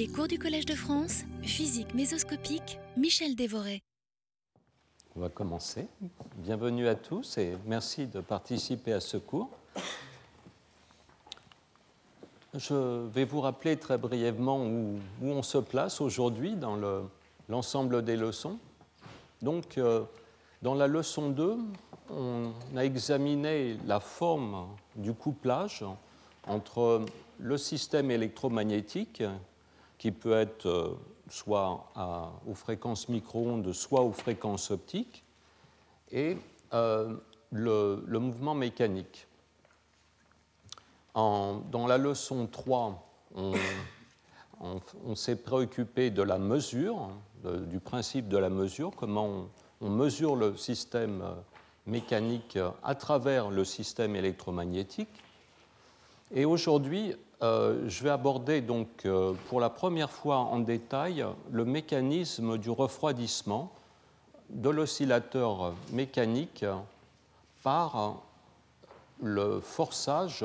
Les cours du Collège de France, physique mésoscopique, Michel Dévoré. On va commencer. Bienvenue à tous et merci de participer à ce cours. Je vais vous rappeler très brièvement où, on se place aujourd'hui dans l'ensemble des leçons. Donc, euh, dans la leçon 2, on a examiné la forme du couplage entre le système électromagnétique, qui peut être euh, soit aux fréquences micro-ondes, soit aux fréquences optiques, et euh, le, mouvement mécanique. dans la leçon 3, on, s'est préoccupé de la mesure, du principe de la mesure, comment on mesure le système euh, mécanique à travers le système électromagnétique. Et aujourd'hui, euh, je vais aborder donc euh, pour la première fois en détail le mécanisme du refroidissement de l'oscillateur mécanique par le forçage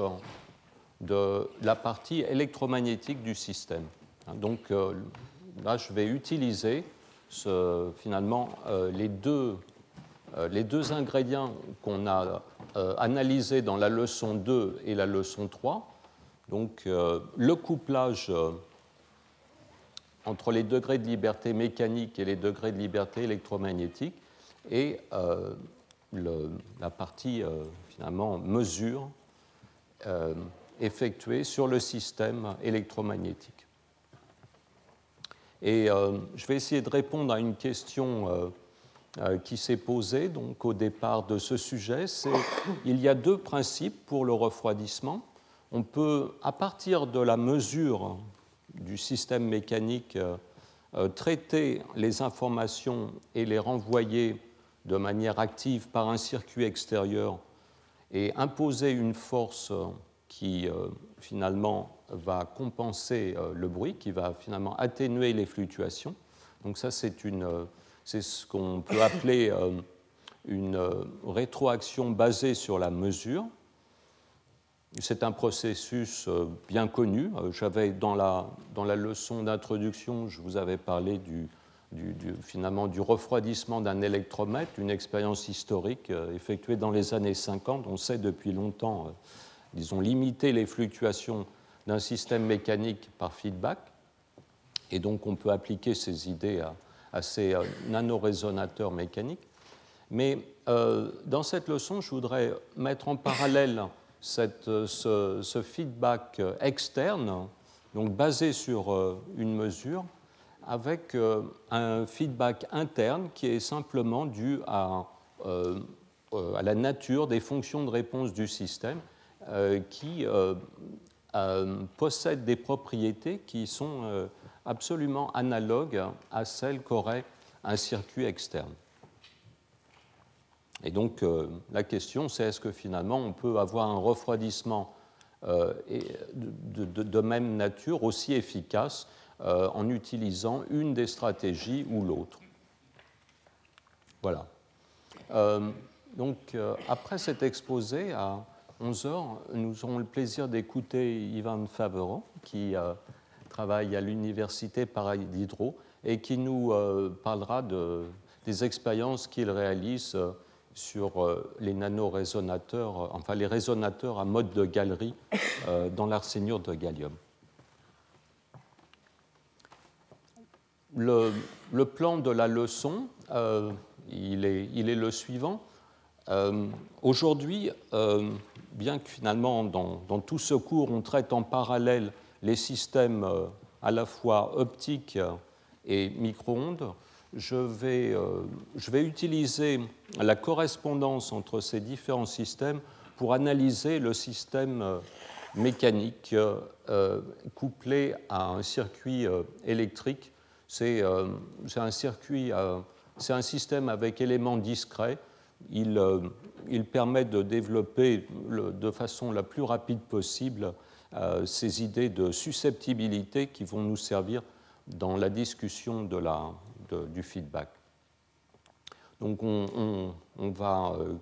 de la partie électromagnétique du système. Donc euh, là, je vais utiliser finalement les deux, les deux ingrédients qu'on a analysés dans la leçon 2 et la leçon 3 donc euh, le couplage euh, entre les degrés de liberté mécanique et les degrés de liberté électromagnétique et euh, la partie finalement mesure effectuée sur le système électromagnétique. Et je vais essayer de répondre à une question qui s'est posée donc, au départ de ce sujet. Il y a deux principes pour le refroidissement on peut, à partir de la mesure du système mécanique, euh, euh, traiter les informations et les renvoyer de manière active par un circuit extérieur et imposer une force qui euh, finalement va compenser le bruit, qui va finalement atténuer les fluctuations. Donc ça, c'est ce qu'on peut appeler une rétroaction basée sur la mesure. C'est un processus euh, bien connu. Euh, j'avais dans la, dans la leçon d'introduction, je vous avais parlé du, finalement du refroidissement d'un électromètre, une expérience historique euh, effectuée dans les années 50. On sait depuis longtemps, disons, limiter les fluctuations d'un système mécanique par feedback. Et donc on peut appliquer ces idées à, à ces nanorésonateurs mécaniques. Mais dans cette leçon, je voudrais mettre en parallèle ce, feedback externe, donc basé sur euh, une mesure, avec euh, un feedback interne qui est simplement dû à, euh, la nature des fonctions de réponse du système qui possèdent des propriétés qui sont absolument analogues à celles qu'aurait un circuit externe. Et donc euh, la question, c'est est-ce que finalement on peut avoir un refroidissement euh, de, même nature aussi efficace euh, en utilisant une des stratégies ou l'autre? Voilà. donc après cet exposé, à 11 h nous aurons le plaisir d'écouter Ivan Favero, qui travaille à l'Université Paris Diderot et qui nous parlera de, des expériences qu'il réalise sur euh, les nanorésonateurs, euh, enfin les résonateurs à mode de galerie euh, dans l'arsénure de gallium. Le, plan de la leçon, il, est, le suivant. Aujourd'hui, bien que finalement dans, dans, tout ce cours on traite en parallèle les systèmes à la fois optiques et micro-ondes, je vais, euh, je vais, utiliser la correspondance entre ces différents systèmes pour analyser le système euh, mécanique euh, couplé à un circuit électrique. C'est un circuit, c'est un système avec éléments discrets. Il permet de développer de façon la plus rapide possible ces idées de susceptibilité qui vont nous servir dans la discussion de la, du feedback. Donc on, va euh,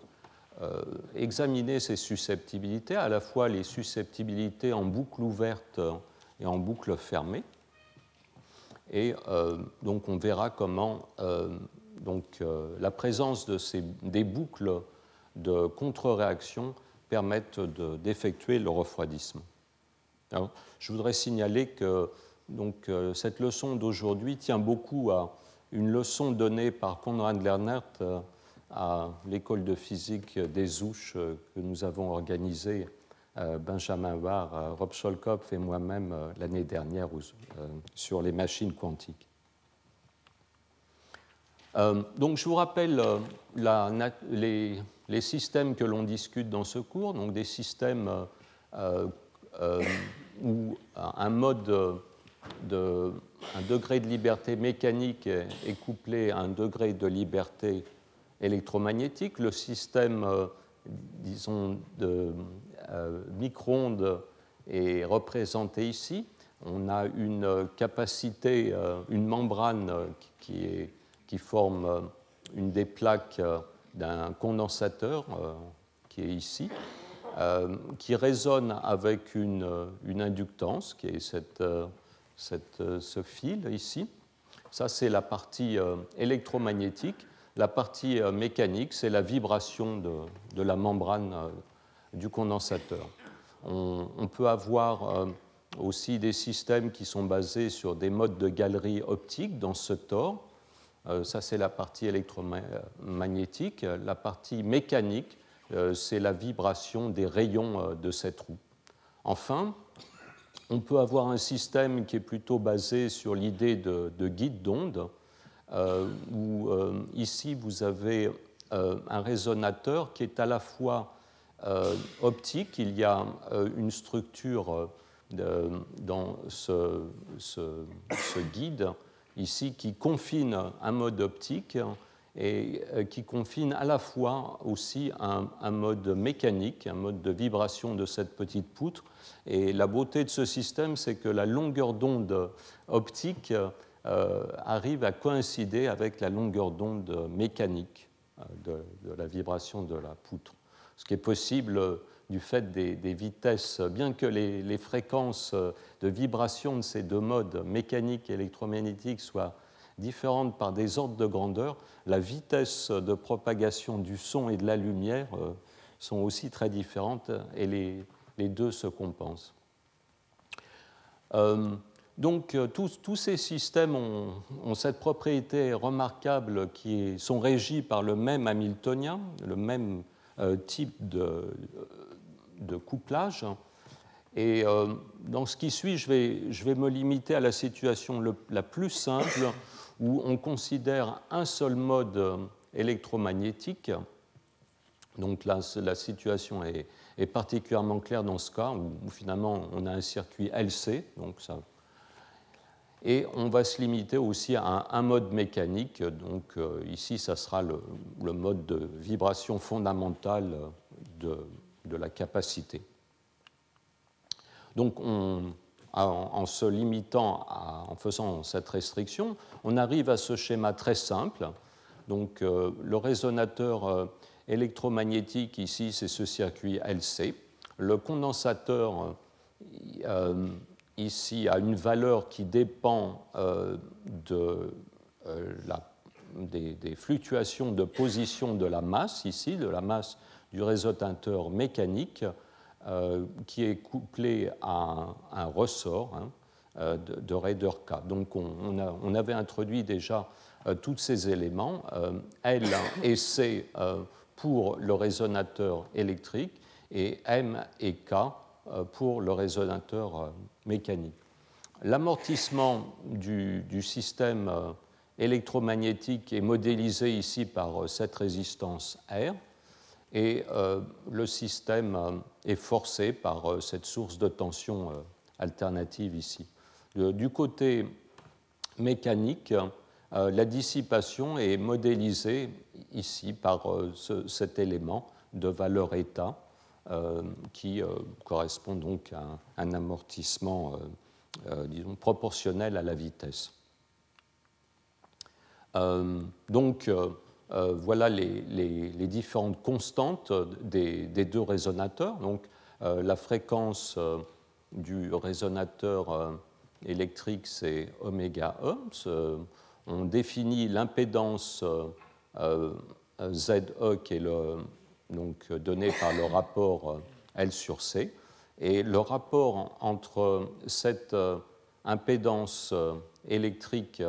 euh, examiner ces susceptibilités, à la fois les susceptibilités en boucle ouverte et en boucle fermée. Et donc on verra comment donc, la présence de ces, des boucles de contre-réaction permettent d'effectuer le refroidissement. je voudrais signaler que donc, cette leçon d'aujourd'hui tient beaucoup à une leçon donnée par Konrad Lernert à l'école de physique des Ouches que nous avons organisée, euh, Benjamin Barr, euh, Rob Scholkopf et moi-même euh, l'année dernière sur les machines quantiques. donc je vous rappelle les, systèmes que l'on discute dans ce cours, donc des systèmes où un mode de, un degré de liberté mécanique est couplé à un degré de liberté électromagnétique. Le système, euh, disons, de euh, micro-ondes est représenté ici. On a une capacité, euh, une membrane qui, forme une des plaques d'un condensateur qui est ici, qui résonne avec une, inductance, qui est cette, cette, ce fil ici. Ça, c'est la partie électromagnétique. La partie euh, mécanique, c'est la vibration de, la membrane euh, du condensateur. On, peut avoir euh, aussi des systèmes qui sont basés sur des modes de galerie optique dans ce tore. Ça, c'est la partie électromagnétique. La partie mécanique, c'est la vibration des rayons de cette roue. Enfin, on peut avoir un système qui est plutôt basé sur l'idée de, de guide d'onde euh, où euh, ici vous avez euh, un résonateur qui est à la fois optique, il y a une structure dans ce, guide ici qui confine un mode optique et qui confine à la fois aussi un, mode mécanique, un mode de vibration de cette petite poutre. Et la beauté de ce système, c'est que la longueur d'onde optique euh, arrive à coïncider avec la longueur d'onde mécanique euh, de, la vibration de la poutre. Ce qui est possible euh, du fait des, vitesses, bien que les, fréquences de vibration de ces deux modes, mécanique et électromagnétique, soient différentes par des ordres de grandeur, la vitesse de propagation du son et de la lumière sont aussi très différentes et les, deux se compensent. Donc euh, tous, ces systèmes ont, cette propriété remarquable qui sont régis par le même Hamiltonien, le même euh, type de, couplage. Et euh, dans ce qui suit, je vais, me limiter à la situation la plus simple où on considère un seul mode électromagnétique. Donc la situation est, particulièrement claire dans ce cas où, finalement on a un circuit LC, et on va se limiter aussi à un, mode mécanique. Donc euh, ici, ça sera le, mode de vibration fondamentale de, la capacité. Donc en, se limitant, en faisant cette restriction, on arrive à ce schéma très simple. Donc euh, le résonateur euh, électromagnétique ici, c'est ce circuit LC. Le condensateur ici à une valeur qui dépend euh, de, euh, la, des, fluctuations de position de la masse, ici, de la masse du résonateur mécanique, euh, qui est couplé à un, ressort hein, de, de Raider K. Donc on, avait introduit déjà tous ces éléments, L et C pour le résonateur électrique, et M et K pour le résonateur mécanique. L'amortissement du, système euh, électromagnétique est modélisé ici par euh, cette résistance R et euh, le système est forcé par cette source de tension alternative ici. Du côté mécanique, la dissipation est modélisée ici par cet élément de valeur état euh, qui euh, correspond donc à un, amortissement, euh, disons, proportionnel à la vitesse. donc, voilà les, différentes constantes des, deux résonateurs. Donc, la fréquence du résonateur électrique, c'est oméga E. On définit l'impédance ZE qui est donc, donné par le rapport L sur C. Et le rapport entre cette impédance électrique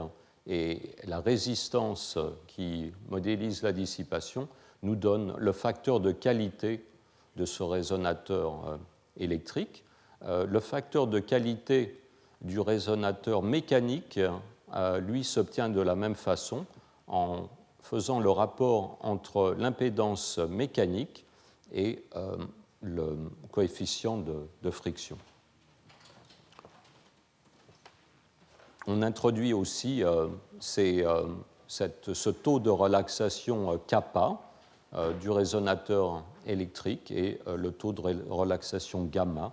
et la résistance qui modélise la dissipation nous donne le facteur de qualité de ce résonateur électrique. Le facteur de qualité du résonateur mécanique, euh, lui, s'obtient de la même façon en faisant le rapport entre l'impédance mécanique et euh, le coefficient de, friction. On introduit aussi euh, ce taux de relaxation kappa du résonateur électrique et le taux de relaxation gamma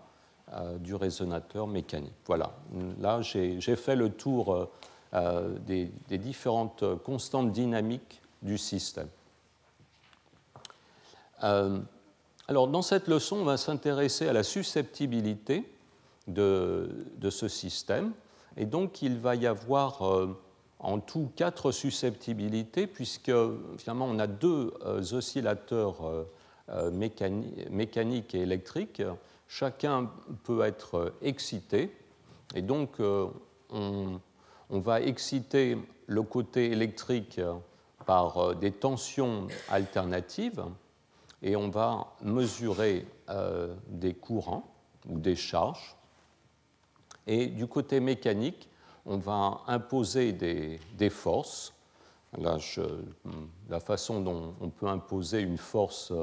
euh, du résonateur mécanique. Voilà, là j'ai fait le tour euh, euh, des, différentes constantes dynamiques du système. alors dans cette leçon, on va s'intéresser à la susceptibilité de, ce système. Et donc il va y avoir en tout quatre susceptibilités, puisque finalement on a deux oscillateurs mécaniques et électriques chacun peut être excité. Et donc, euh, on, va exciter le côté électrique par euh, des tensions alternatives et on va mesurer euh, des courants ou des charges. Et du côté mécanique, on va imposer des, forces. La façon dont on peut imposer une force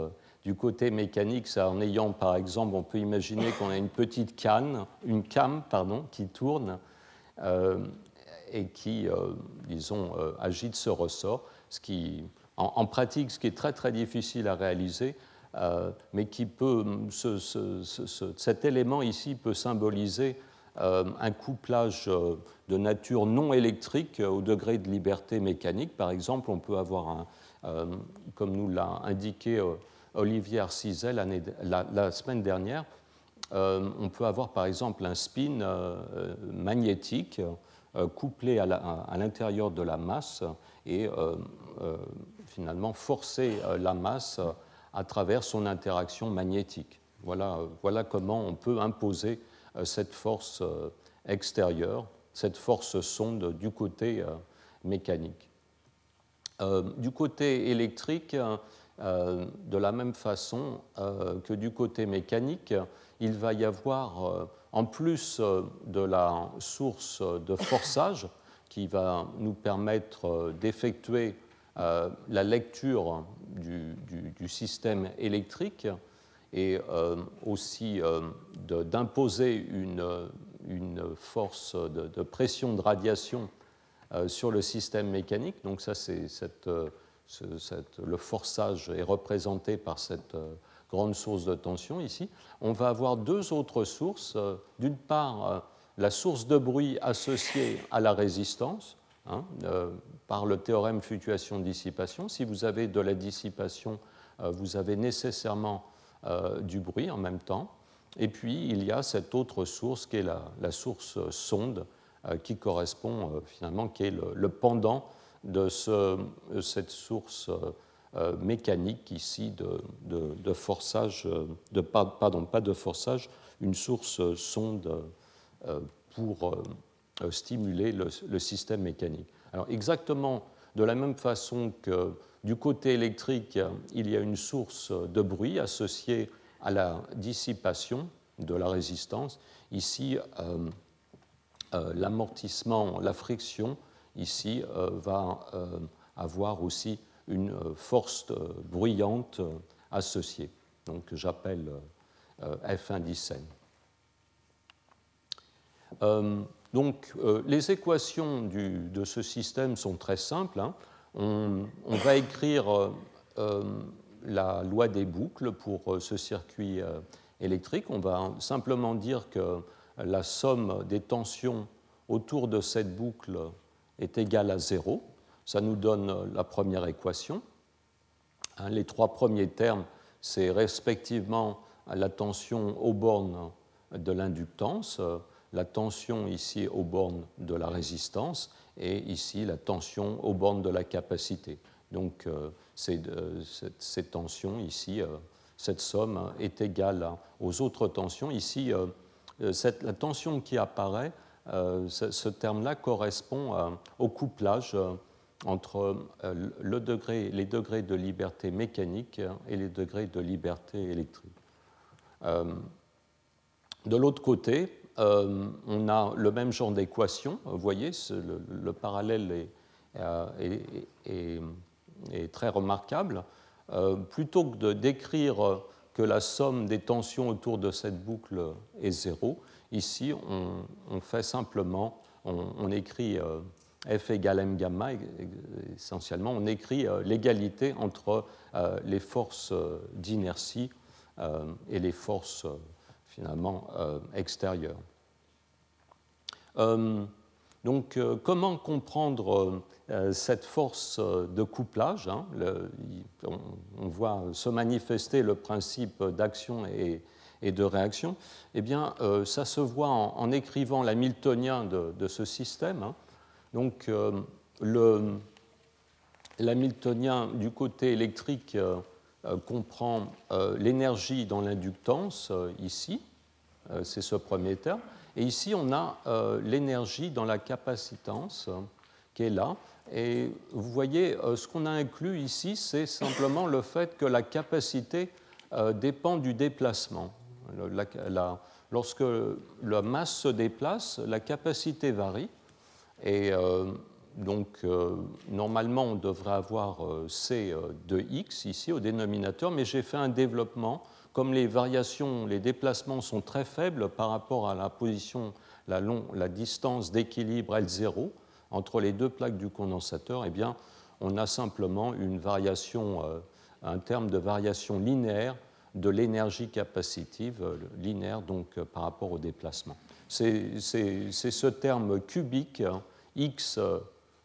du côté mécanique, c'est en ayant, par exemple, on peut imaginer qu'on a une petite canne, une cam, pardon, qui tourne euh, et qui, euh, disons, euh, agite ce ressort, ce qui, en, pratique, ce qui est très très difficile à réaliser, mais qui peut, cet élément ici peut symboliser un couplage de nature non électrique au degré de liberté mécanique. Par exemple, on peut avoir comme nous l'a indiqué Olivier Arcizel la, semaine dernière, euh, on peut avoir par exemple un spin euh, magnétique euh, couplé à l'intérieur de la masse et finalement forcer la masse à travers son interaction magnétique. Voilà, voilà comment on peut imposer cette force extérieure, cette force sonde du côté mécanique. du côté électrique, euh, de la même façon euh, que du côté mécanique, il va y avoir, euh, en plus de la source de forçage qui va nous permettre d'effectuer la lecture du, système électrique et aussi d'imposer une, force de, pression de radiation sur le système mécanique. Donc ça, c'est le forçage est représenté par cette euh, grande source de tension ici. On va avoir deux autres sources. Euh, d'une part, euh, la source de bruit associée à la résistance, hein, par le théorème fluctuation-dissipation. Si vous avez de la dissipation, vous avez nécessairement du bruit en même temps. Et puis, il y a cette autre source qui est la, source sonde, qui correspond finalement, qui est le pendant de cette source euh, mécanique ici de, forçage, de, pardon, pas de forçage, une source sonde euh, pour euh, stimuler le, système mécanique. Alors exactement de la même façon que du côté électrique, il y a une source de bruit associée à la dissipation de la résistance. Ici, l'amortissement, la friction ici euh, va euh, avoir aussi une euh, force bruyante associée, donc j'appelle F indicène. donc, les équations de ce système sont très simples. Hein. On, va écrire la loi des boucles pour ce circuit électrique. On va simplement dire que la somme des tensions autour de cette boucle est égal à 0. Ça nous donne la première équation. Hein, les trois premiers termes, c'est respectivement la tension aux bornes de l'inductance, la tension ici aux bornes de la résistance et ici la tension aux bornes de la capacité. Donc ces, tensions ici, cette somme est égale aux autres tensions. Ici, la tension qui apparaît, ce, terme-là correspond au couplage entre les degrés de liberté mécanique et les degrés de liberté électrique. De l'autre côté, euh, on a le même genre d'équation. Vous voyez, le, parallèle euh, est, très remarquable. Euh, plutôt que de décrire que la somme des tensions autour de cette boucle est zéro, ici, on, fait simplement, on, écrit F égale m gamma, essentiellement, on écrit l'égalité entre les forces d'inertie et les forces finalement euh, extérieur. Euh, donc, euh, comment comprendre cette force de couplage hein, on, voit se manifester le principe d'action et, de réaction. Eh bien, ça se voit en, écrivant l'hamiltonien de, ce système. Hein. Donc, l'hamiltonien du côté électrique comprend l'énergie dans l'inductance ici, c'est ce premier terme. Et ici, on a euh, l'énergie dans la capacitance euh, qui est là. Et vous voyez, ce qu'on a inclus ici, c'est simplement le fait que la capacité dépend du déplacement. lorsque la masse se déplace, la capacité varie. Et donc, normalement, on devrait avoir C de x ici au dénominateur, mais j'ai fait un développement comme les variations, les déplacements sont très faibles par rapport à la position, la, la distance d'équilibre L0 entre les deux plaques du condensateur, eh bien, on a simplement une variation, euh, un terme de variation linéaire de l'énergie capacitive, euh, linéaire donc euh, par rapport au déplacement. C'est ce terme cubique, x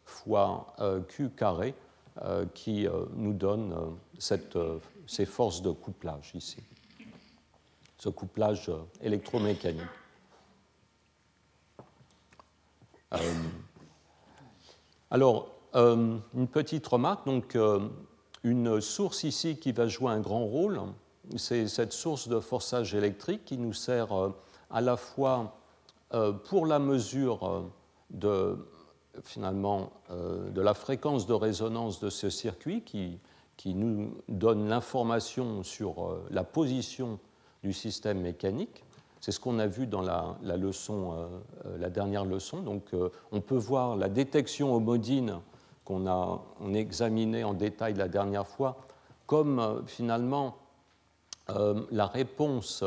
fois q carré, qui nous donne cette, ces forces de couplage ici ce couplage électromécanique. Euh, alors, euh, une petite remarque, donc euh, une source ici qui va jouer un grand rôle, c'est cette source de forçage électrique qui nous sert à la fois pour la mesure de, finalement, de la fréquence de résonance de ce circuit qui, qui nous donne l'information sur la position du système mécanique. C'est ce qu'on a vu dans la, euh, euh, dernière leçon. Euh, on peut voir la détection homodine qu'on a on examiné en détail la dernière fois comme finalement la réponse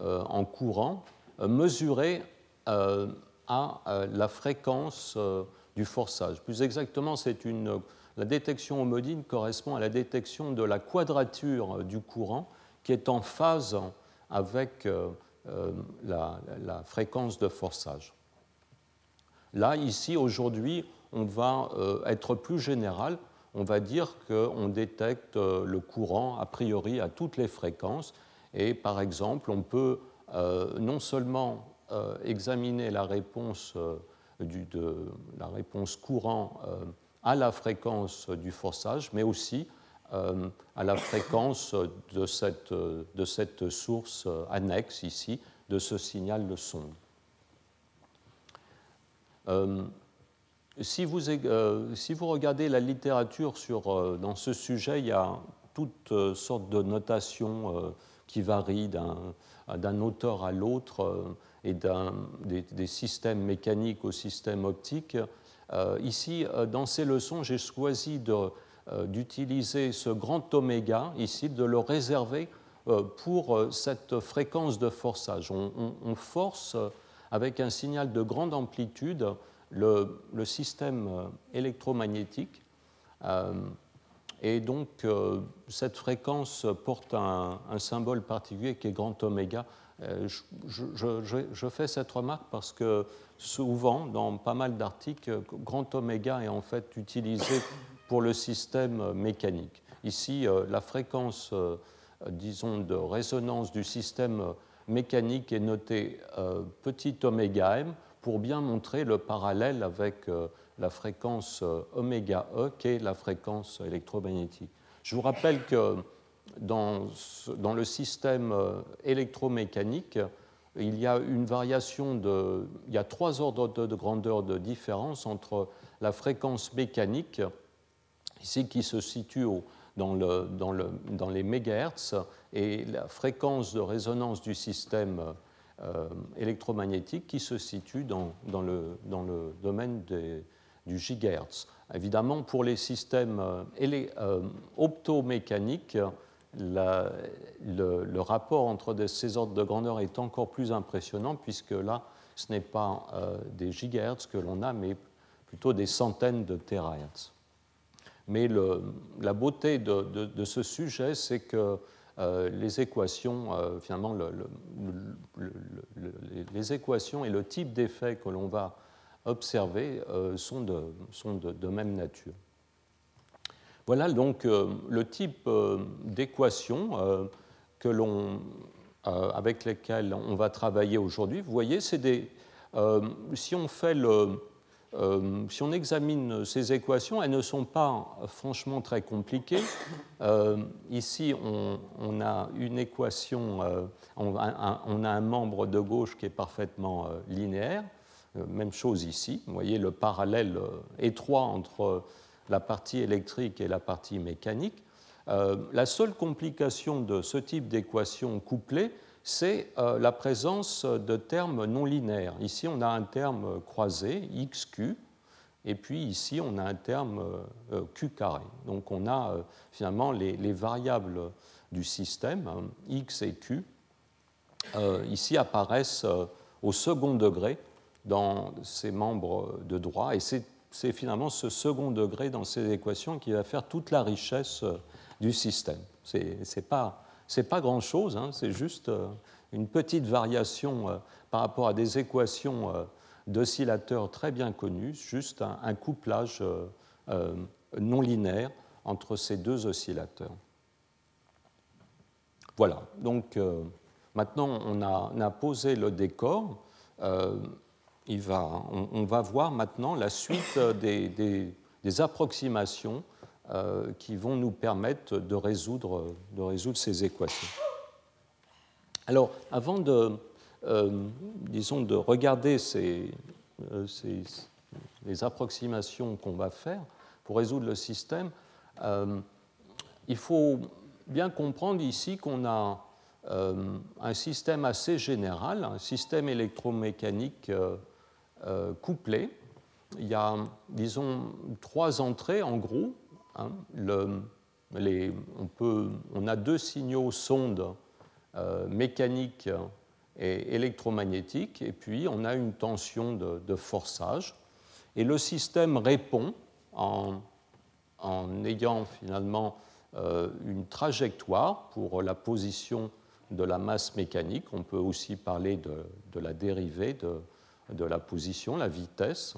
en courant mesurée à la fréquence du forçage. Plus exactement, la détection homodine correspond à la détection de la quadrature du courant qui est en phase avec euh, euh, la, fréquence de forçage. Là, ici, aujourd'hui, on va euh, être plus général. On va dire qu'on détecte le courant a priori à toutes les fréquences. Et par exemple, on peut non seulement examiner la réponse, de, la réponse courant à la fréquence du forçage, mais aussi à la fréquence de cette, de cette source annexe ici, de ce signal de sonde. Euh, si, vous, euh, si vous regardez la littérature sur, dans ce sujet, il y a toutes sortes de notations qui varient d'un auteur à l'autre et des, des, systèmes mécaniques au système optique. ici, dans ces leçons, j'ai choisi de euh, d'utiliser ce grand oméga ici, de le réserver euh, pour euh, cette fréquence de forçage. On, force avec un signal de grande amplitude le, système électromagnétique. Et donc, cette fréquence porte un, symbole particulier qui est grand oméga. Je, fais cette remarque parce que souvent, dans pas mal d'articles, grand oméga est en fait utilisé pour le système mécanique. Ici, euh, la fréquence, euh, disons, de résonance du système mécanique est noté petit oméga m pour bien montrer le parallèle avec la fréquence oméga e, qui est la fréquence électromagnétique. Je vous rappelle que dans, dans le système électromécanique, il y a une variation de. Il y a trois ordres de grandeur de différence entre la fréquence mécanique, ici qui se situe dans, le, dans, le, dans, les mégahertz, et la fréquence de résonance du système euh, électromagnétique qui se situe dans, le, domaine du gigahertz. Évidemment, pour les systèmes euh, euh, optomécaniques, le, rapport entre ces ordres de grandeur est encore plus impressionnant puisque là, ce n'est pas des gigahertz que l'on a, mais plutôt des centaines de terahertz. Mais la beauté de, ce sujet, c'est que euh, les équations, euh, finalement, les équations et le type d'effet que l'on va observer sont, de, sont de même nature. Voilà donc euh, le type euh, d'équations euh, avec lesquelles on va travailler aujourd'hui. Vous voyez, c'est des, si on fait le, si on examine ces équations, elles ne sont pas franchement très compliquées. ici, on, a une équation, on a, un, membre de gauche qui est parfaitement linéaire. même chose ici. Vous voyez le parallèle étroit entre la partie électrique et la partie mécanique. Euh, la seule complication de ce type d'équation couplée, c'est euh, la présence de termes non linéaires. Ici, on a un terme croisé, xq, et puis ici, on a un terme euh, q carré. Donc on a finalement les, variables du système, hein, x et q, ici apparaissent au second degré dans ces membres de droit, et c'est finalement ce second degré dans ces équations qui va faire toute la richesse euh, du système. Ce n'est pas, pas grand-chose, hein, c'est juste euh, une petite variation euh, par rapport à des équations d'oscillateurs très bien connues, juste un, couplage non linéaire entre ces deux oscillateurs. Voilà, donc maintenant on a, posé le décor. On, va voir maintenant la suite des, approximations euh, qui vont nous permettre de résoudre, ces équations. Alors, avant de, euh, disons, de regarder euh, les approximations qu'on va faire pour résoudre le système, il faut bien comprendre ici qu'on a un système assez général, un système électromécanique couplé. Il y a, disons, trois entrées en gros. Hein. on, a deux signaux sondes euh, mécaniques et électromagnétiques, et puis on a une tension de, forçage. Et le système répond en, ayant finalement euh, une trajectoire pour la position de la masse mécanique. On peut aussi parler de, la dérivée de, de la position, la vitesse.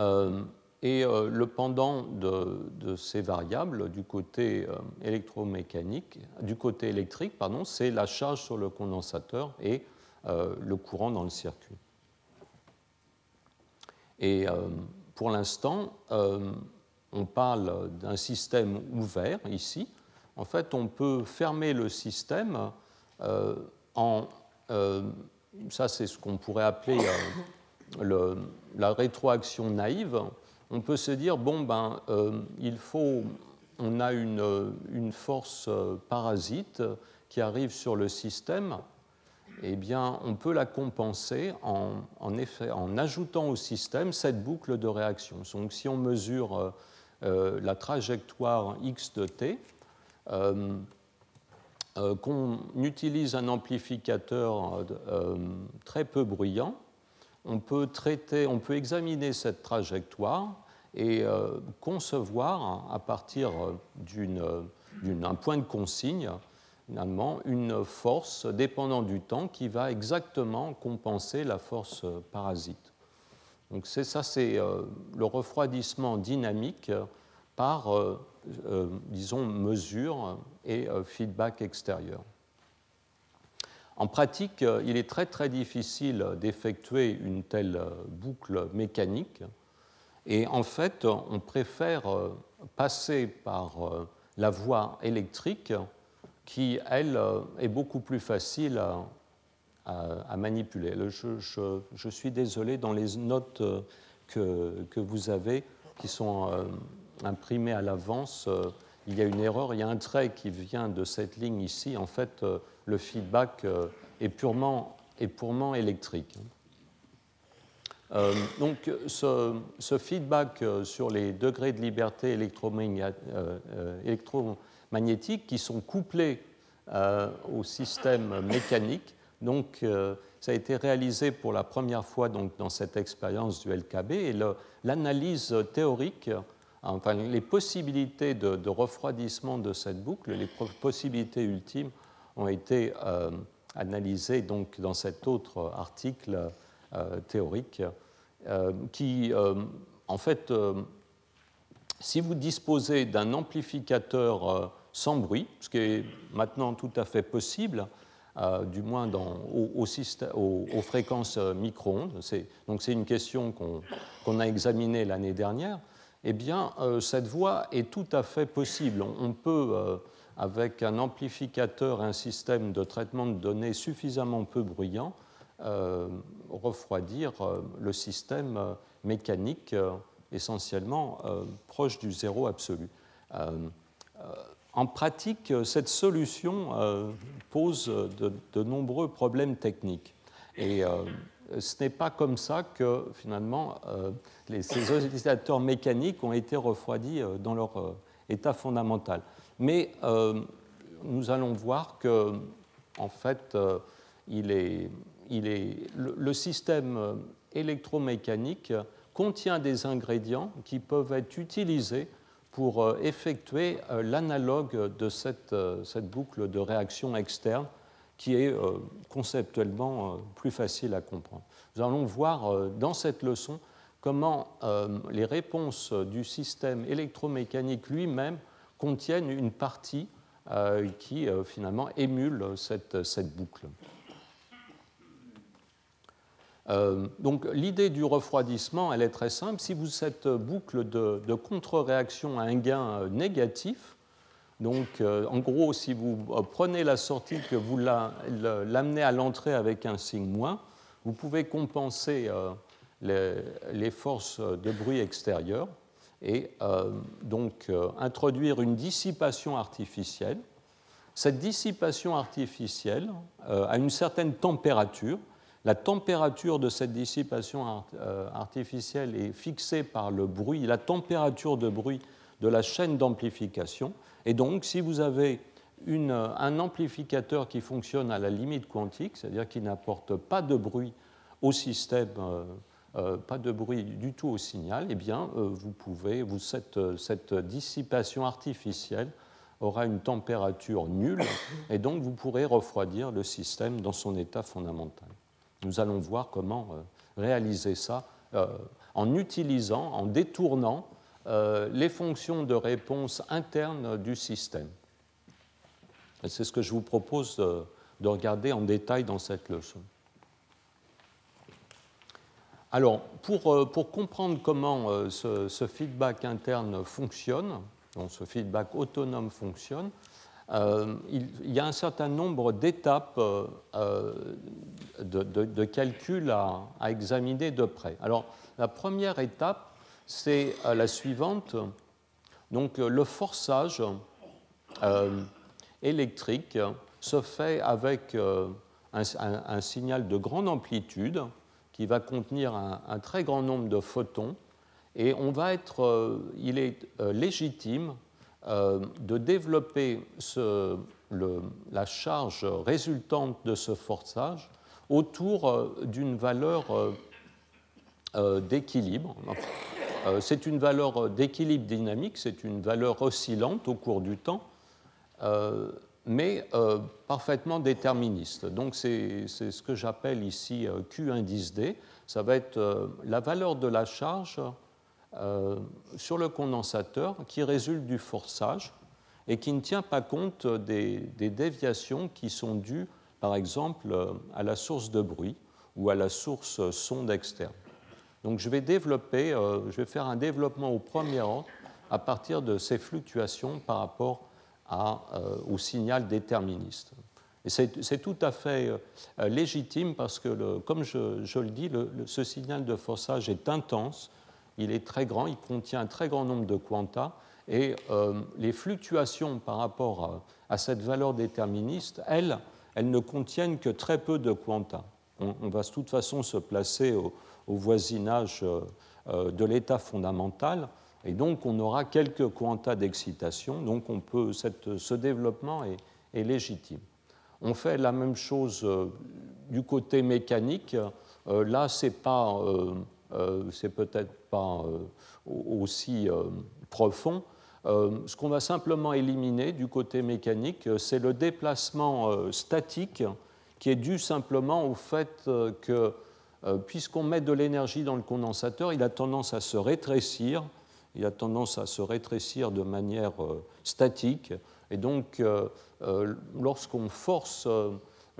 Euh, et euh, le pendant de, ces variables du côté euh, électromécanique, du côté électrique, pardon, c'est la charge sur le condensateur et le courant dans le circuit. Et pour l'instant, on parle d'un système ouvert ici. En fait, on peut fermer le système en ça c'est ce qu'on pourrait appeler euh, la rétroaction naïve, on peut se dire, bon, ben, euh, il faut, on a une, une, force euh, parasite qui arrive sur le système, eh bien, on peut la compenser en, effet, en ajoutant au système cette boucle de réaction. Donc, si on mesure la trajectoire x de t, euh, qu'on utilise un amplificateur euh, très peu bruyant, on peut traiter, on peut examiner cette trajectoire et euh, concevoir à partir d'un point de consigne finalement une force dépendant du temps qui va exactement compenser la force parasite. Donc c'est ça, c'est le refroidissement dynamique par euh, disons, mesure et euh, feedback extérieur. En pratique, il est très très difficile d'effectuer une telle boucle mécanique. Et en fait, on préfère passer par la voie électrique qui, elle, est beaucoup plus facile à, manipuler. Je, suis désolé, dans les notes que, que vous avez, qui sont imprimées à l'avance, il y a une erreur, il y a un trait qui vient de cette ligne ici. En fait, euh, le feedback euh, est purement, électrique. Euh, donc, ce, feedback sur les degrés de liberté électromagnétique qui sont couplés au système mécanique. Donc, ça a été réalisé pour la première fois dans cette expérience du LKB et l'analyse théorique enfin, les possibilités de, refroidissement de cette boucle, les possibilités ultimes ont été euh, analysées donc dans cet autre article euh, théorique euh, qui, en fait, si vous disposez d'un amplificateur sans bruit, ce qui est maintenant tout à fait possible, du moins dans, aux, fréquences micro-ondes. Donc c'est une question qu'on a examinée l'année dernière eh bien, cette voie est tout à fait possible. On peut, avec un amplificateur, un système de traitement de données suffisamment peu bruyant, euh, refroidir le système mécanique essentiellement proche du zéro absolu. en pratique, cette solution pose de, nombreux problèmes techniques. Et ce n'est pas comme ça que finalement euh, ces oscillateurs mécaniques ont été refroidis euh, dans leur euh, état fondamental. Mais nous allons voir que, en fait, est, le, système électromécanique contient des ingrédients qui peuvent être utilisés pour effectuer l'analogue de cette, boucle de réaction externe qui est euh, conceptuellement euh, plus facile à comprendre. Nous allons voir euh, dans cette leçon comment les réponses du système électromécanique lui-même contiennent une partie qui finalement émule cette, boucle. donc l'idée du refroidissement, elle est très simple. Si vous cette boucle de, contre-réaction a un gain négatif, donc, euh, en gros, si vous euh, prenez la sortie, que vous l'amenez à l'entrée avec un signe moins, vous pouvez compenser euh, les, forces de bruit extérieures et donc introduire une dissipation artificielle. Cette dissipation artificielle a une certaine température. La température de cette dissipation artificielle est fixée par le bruit, la température de bruit de la chaîne d'amplification. Et donc, si vous avez un amplificateur qui fonctionne à la limite quantique, c'est-à-dire qui n'apporte pas de bruit au système, euh, euh, pas de bruit du tout au signal, eh bien, euh, vous pouvez, vous, cette, cette, dissipation artificielle aura une température nulle, et donc vous pourrez refroidir le système dans son état fondamental. Nous allons voir comment réaliser ça en utilisant, en détournant euh, les fonctions de réponse internes du système. C'est ce que je vous propose de, regarder en détail dans cette leçon. Alors, pour, euh, pour comprendre comment euh, ce, feedback interne fonctionne, donc ce feedback autonome fonctionne, il, y a un certain nombre d'étapes de, calcul à, examiner de près. Alors, la première étape, c'est euh, la suivante. Donc euh, le forçage euh, électrique se fait avec un, signal de grande amplitude qui va contenir un, très grand nombre de photons et on va être, il est légitime de développer la charge résultante de ce forçage autour d'une valeur d'équilibre. Euh, c'est une valeur d'équilibre dynamique, c'est une valeur oscillante au cours du temps, euh, mais euh, parfaitement déterministe. Donc c'est ce que j'appelle ici Q indice D. Ça va être la valeur de la charge sur le condensateur qui résulte du forçage et qui ne tient pas compte des, déviations qui sont dues par exemple, à la source de bruit ou à la source sonde externe. Donc je vais développer, je vais faire un développement au premier ordre à partir de ces fluctuations par rapport au signal déterministe. C'est tout à fait légitime parce que, comme je, le dis, ce signal de forçage est intense il est très grand, il contient un très grand nombre de quanta, et euh, les fluctuations par rapport à, cette valeur déterministe, elles, elles ne contiennent que très peu de quanta. On, va de toute façon se placer au, voisinage euh, euh, de l'état fondamental, et donc on aura quelques quanta d'excitation, donc on peut, ce développement est, légitime. On fait la même chose du côté mécanique. là, ce n'est pas euh, c'est peut-être pas euh, aussi euh, profond. ce qu'on va simplement éliminer du côté mécanique, c'est le déplacement statique qui est dû simplement au fait que, puisqu'on met de l'énergie dans le condensateur, il a tendance à se rétrécir, il a tendance à se rétrécir de manière statique, et donc lorsqu'on force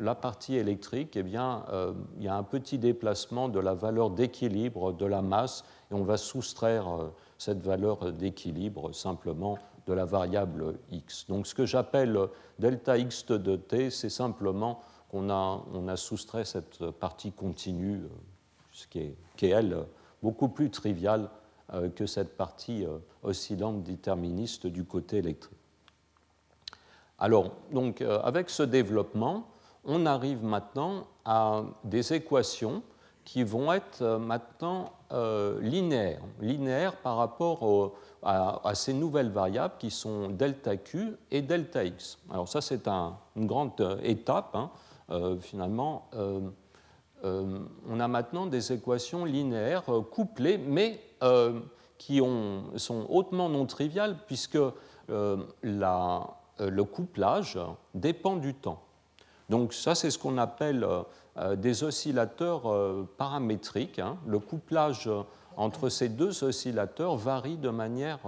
la partie électrique, eh bien, euh, il y a un petit déplacement de la valeur d'équilibre de la masse et on va soustraire euh, cette valeur d'équilibre simplement de la variable x. Donc ce que j'appelle delta x de t, c'est simplement qu'on a, soustrait cette partie continue, euh, ce qui est, qui est elle, beaucoup plus triviale que cette partie oscillante déterministe du côté électrique. Alors, donc, avec ce développement, on arrive maintenant à des équations qui vont être euh, maintenant euh, linéaires, linéaires par rapport à, ces nouvelles variables qui sont delta Q et delta X. Alors ça, c'est une grande euh, étape, hein. finalement. on a maintenant des équations linéaires couplées, mais qui sont hautement non triviales, puisque le couplage dépend du temps. Donc ça, c'est ce qu'on appelle euh, euh, des oscillateurs euh, paramétriques. Hein. Le couplage entre ces deux oscillateurs varie de manière...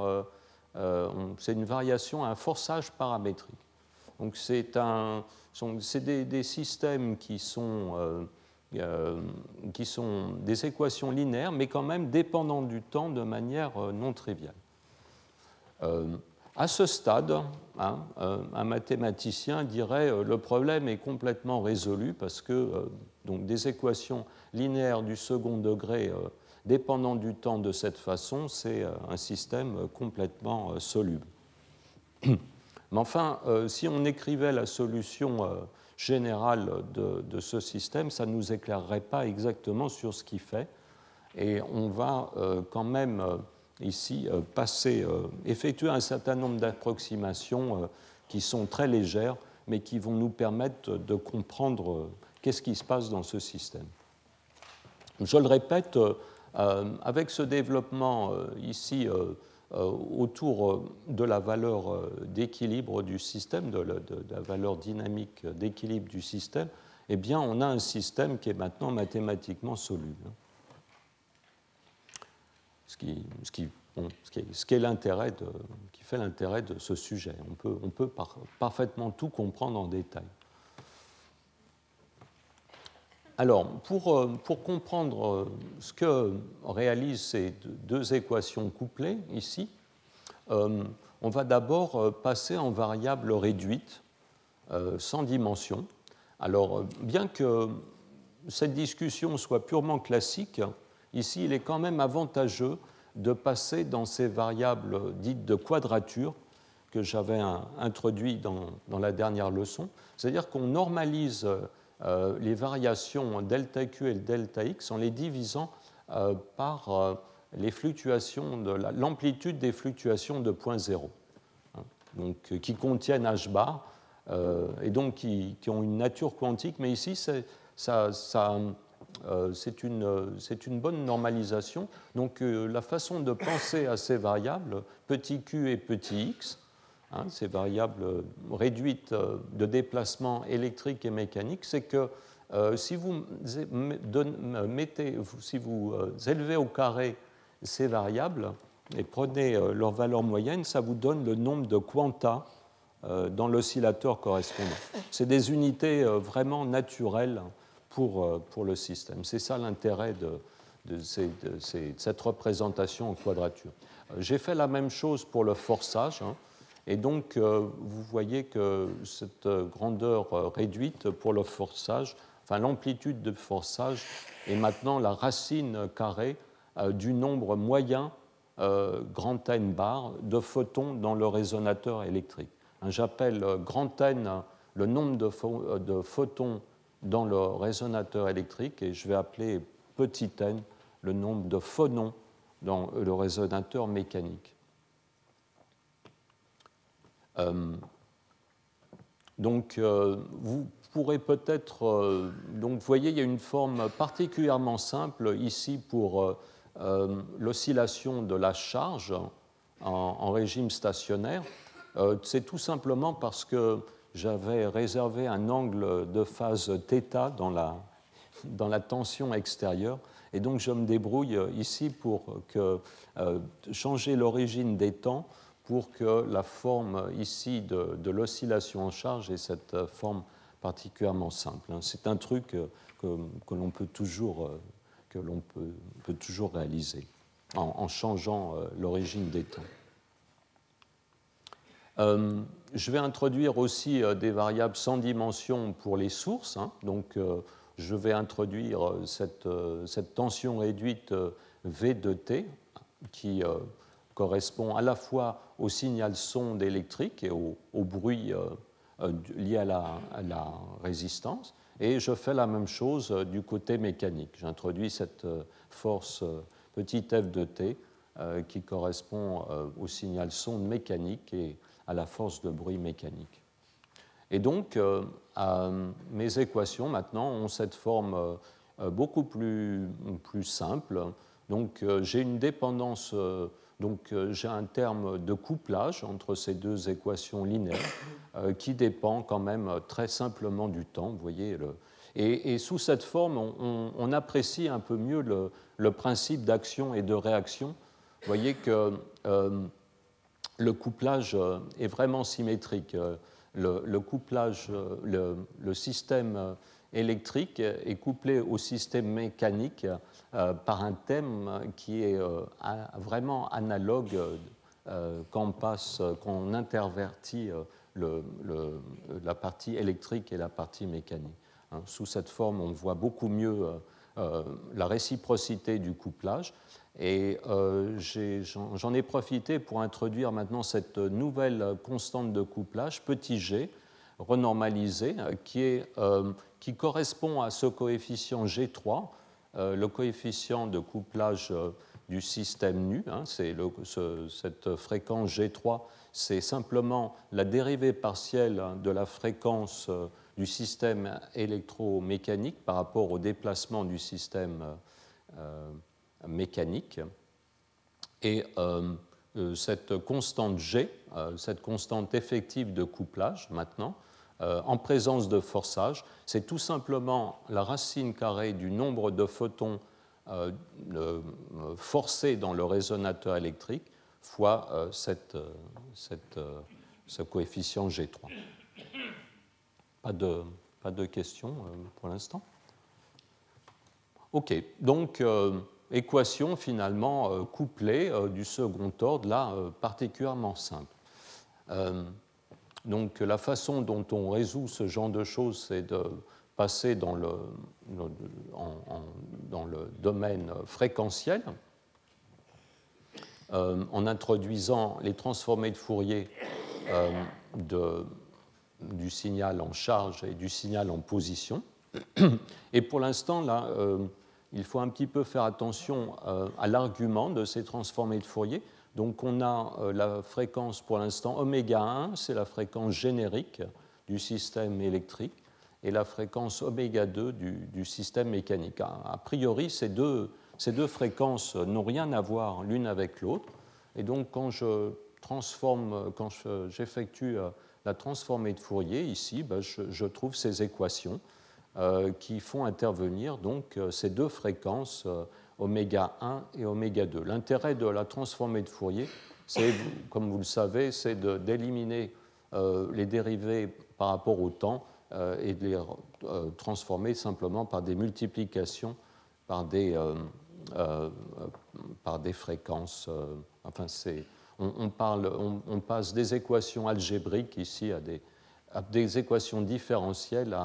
c'est une variation, un forçage paramétrique. Donc c'est des, systèmes qui sont, qui sont des équations linéaires, mais quand même dépendant du temps de manière non triviale. À ce stade, hein, euh, un mathématicien dirait euh, le problème est complètement résolu parce que euh, donc des équations linéaires du second degré dépendant du temps de cette façon, c'est un système complètement soluble. Mais enfin, si on écrivait la solution générale de, ce système, ça ne nous éclairerait pas exactement sur ce qu'il fait. Et on va quand même ici euh, passer, euh, effectuer un certain nombre d'approximations euh, qui sont très légères, mais qui vont nous permettre de comprendre qu'est-ce qui se passe dans ce système. Je le répète, avec ce développement ici autour de la valeur d'équilibre du système, de la, valeur dynamique d'équilibre du système, eh bien, on a un système qui est maintenant mathématiquement soluble ce qui, ce qui, ce qui est, qui fait l'intérêt de ce sujet. On peut, on peut parfaitement tout comprendre en détail. Alors, pour, euh, comprendre euh, ce que réalisent ces deux équations couplées ici, euh, on va d'abord passer en variable réduite sans dimension. Alors, bien que cette discussion soit purement classique, Ici, il est quand même avantageux de passer dans ces variables dites de quadrature que j'avais introduit dans, la dernière leçon. C'est-à-dire qu'on normalise euh, les variations delta Q et delta X en les divisant euh, par euh, les fluctuations de l'amplitude des fluctuations de point zéro, hein, qui contiennent h bar et donc qui, ont une nature quantique. Mais ici, c'est une, bonne normalisation. Donc la façon de penser à ces variables, petit q et petit x, hein, ces variables réduites euh, de déplacement électrique et mécanique, c'est que si vous, mettez, si vous élevez au carré ces variables et prenez leur valeur moyenne, ça vous donne le nombre de quanta dans l'oscillateur correspondant. C'est des unités vraiment naturelles pour, pour le système. C'est ça l'intérêt de, de, cette représentation en quadrature. J'ai fait la même chose pour le forçage. Hein, et donc, vous voyez que cette grandeur réduite pour le forçage, enfin l'amplitude de forçage est maintenant la racine carrée du nombre moyen euh, grand N bar de photons dans le résonateur électrique. J'appelle euh, grand N le nombre euh, de, photons dans le résonateur électrique et je vais appeler petit n le nombre de phonons dans le résonateur mécanique. Donc, vous pourrez peut-être. donc, vous voyez, il y a une forme particulièrement simple ici pour euh, l'oscillation de la charge en, régime stationnaire, euh, c'est tout simplement parce que j'avais réservé un angle de phase θ dans la, dans la tension extérieure. Et donc je me débrouille ici pour que, euh, changer l'origine des temps pour que la forme ici de, l'oscillation en charge ait cette forme particulièrement simple. C'est un truc que, que l'on peut toujours que l'on peut, toujours réaliser en, changeant euh, l'origine des temps. Euh, je vais introduire aussi euh, des variables sans dimension pour les sources. Hein. donc, je vais introduire cette, cette tension réduite V de T qui correspond à la fois au signal sonde électrique et au, bruit lié à la, à la, résistance. Et je fais la même chose euh, du côté mécanique. J'introduis cette euh, force euh, f de t qui correspond au signal sonde mécanique et à la force de bruit mécanique. Et donc, mes équations maintenant ont cette forme beaucoup plus simple. Donc, j'ai une dépendance, donc j'ai un terme de couplage entre ces deux équations linéaires qui dépend quand même très simplement du temps. Vous voyez, et, sous cette forme, on, apprécie un peu mieux le, principe d'action et de réaction. Vous voyez que euh, le couplage euh, est vraiment symétrique. Euh, le, couplage, le, système électrique est couplé au système mécanique par un thème qui est vraiment analogue passe, quand on intervertit la partie électrique et la partie mécanique. Hein, sous cette forme, on voit beaucoup mieux euh, euh, la réciprocité du couplage. Et euh, j'en ai, profité pour introduire maintenant cette nouvelle constante de couplage, petit g, renormalisée, qui correspond à ce coefficient G3, le coefficient de couplage du système nu. Hein, c'est cette fréquence G3, c'est simplement la dérivée partielle de la fréquence du système électromécanique par rapport au déplacement du système euh, mécanique. Et euh, euh, cette constante G, cette constante effective de couplage maintenant, en présence de forçage, c'est tout simplement la racine carrée du nombre de photons forcés dans le résonateur électrique fois cette, ce coefficient G3. Pas de, pas de questions euh, pour l'instant? Ok, donc euh, équation finalement euh, couplée du second ordre, là particulièrement simple. Donc la façon dont on résout ce genre de choses, c'est de passer dans le, dans le domaine fréquentiel en introduisant les transformés de Fourier de du signal en charge et du signal en position. Et pour l'instant, là, euh, il faut un petit peu faire attention euh, à l'argument de ces transformés de Fourier. Donc on a euh, la fréquence pour l'instant oméga 1, c'est la fréquence générique du système électrique, et la fréquence oméga 2 du, système mécanique. A, priori, ces deux, ces deux fréquences n'ont rien à voir l'une avec l'autre. Et donc quand je transforme, quand j'effectue la transformée de Fourier, ici, ben, je, trouve ces équations euh, qui font intervenir donc euh, ces deux fréquences euh, oméga 1 et oméga 2. L'intérêt de la transformée de Fourier, c'est, comme vous le savez, c'est d'éliminer les dériver par rapport au temps et de les transformer simplement par des multiplications par des, par des fréquences. enfin, c'est on, parle, on, passe des équations algébriques ici à des, des équations différentielles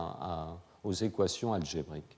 aux équations algébriques.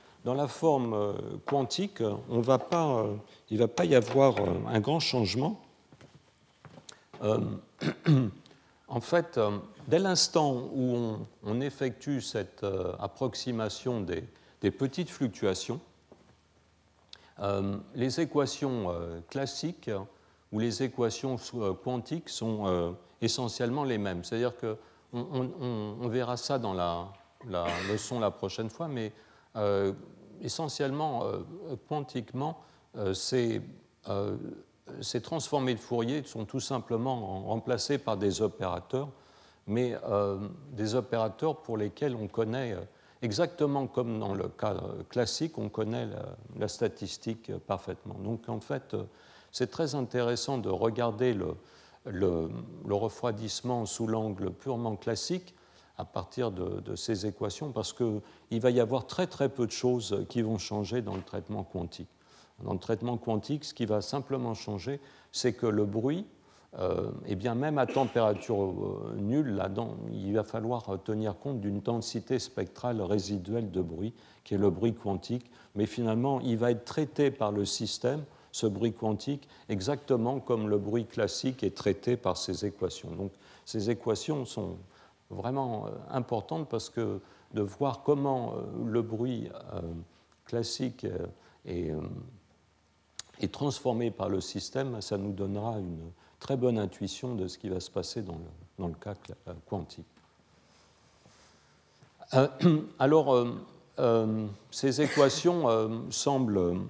dans la forme euh, quantique, on va pas, il ne va pas y avoir un grand changement. en fait, dès l'instant où on, effectue cette approximation des, petites fluctuations, les équations classiques ou les équations quantiques sont essentiellement les mêmes. C'est-à-dire qu'on on, verra ça dans la, leçon la prochaine fois, mais euh, essentiellement, euh, quantiquement, euh, ces, transformés de Fourier sont tout simplement remplacés par des opérateurs, mais des opérateurs pour lesquels on connaît, exactement comme dans le cas classique, on connaît la statistique parfaitement. Donc en fait, c'est très intéressant de regarder le, refroidissement sous l'angle purement classique à partir de, ces équations, parce qu'il va y avoir très très peu de choses qui vont changer dans le traitement quantique. Dans le traitement quantique, ce qui va simplement changer, c'est que le bruit, euh, eh bien même à température euh, nulle, là il va falloir tenir compte d'une densité spectrale résiduelle de bruit, qui est le bruit quantique, mais finalement, il va être traité par le système ce bruit quantique exactement comme le bruit classique est traité par ces équations. Donc ces équations sont vraiment euh, importantes parce que de voir comment euh, le bruit euh, classique est, transformé par le système, ça nous donnera une très bonne intuition de ce qui va se passer dans le, dans le cas quantique. Alors, ces équations semblent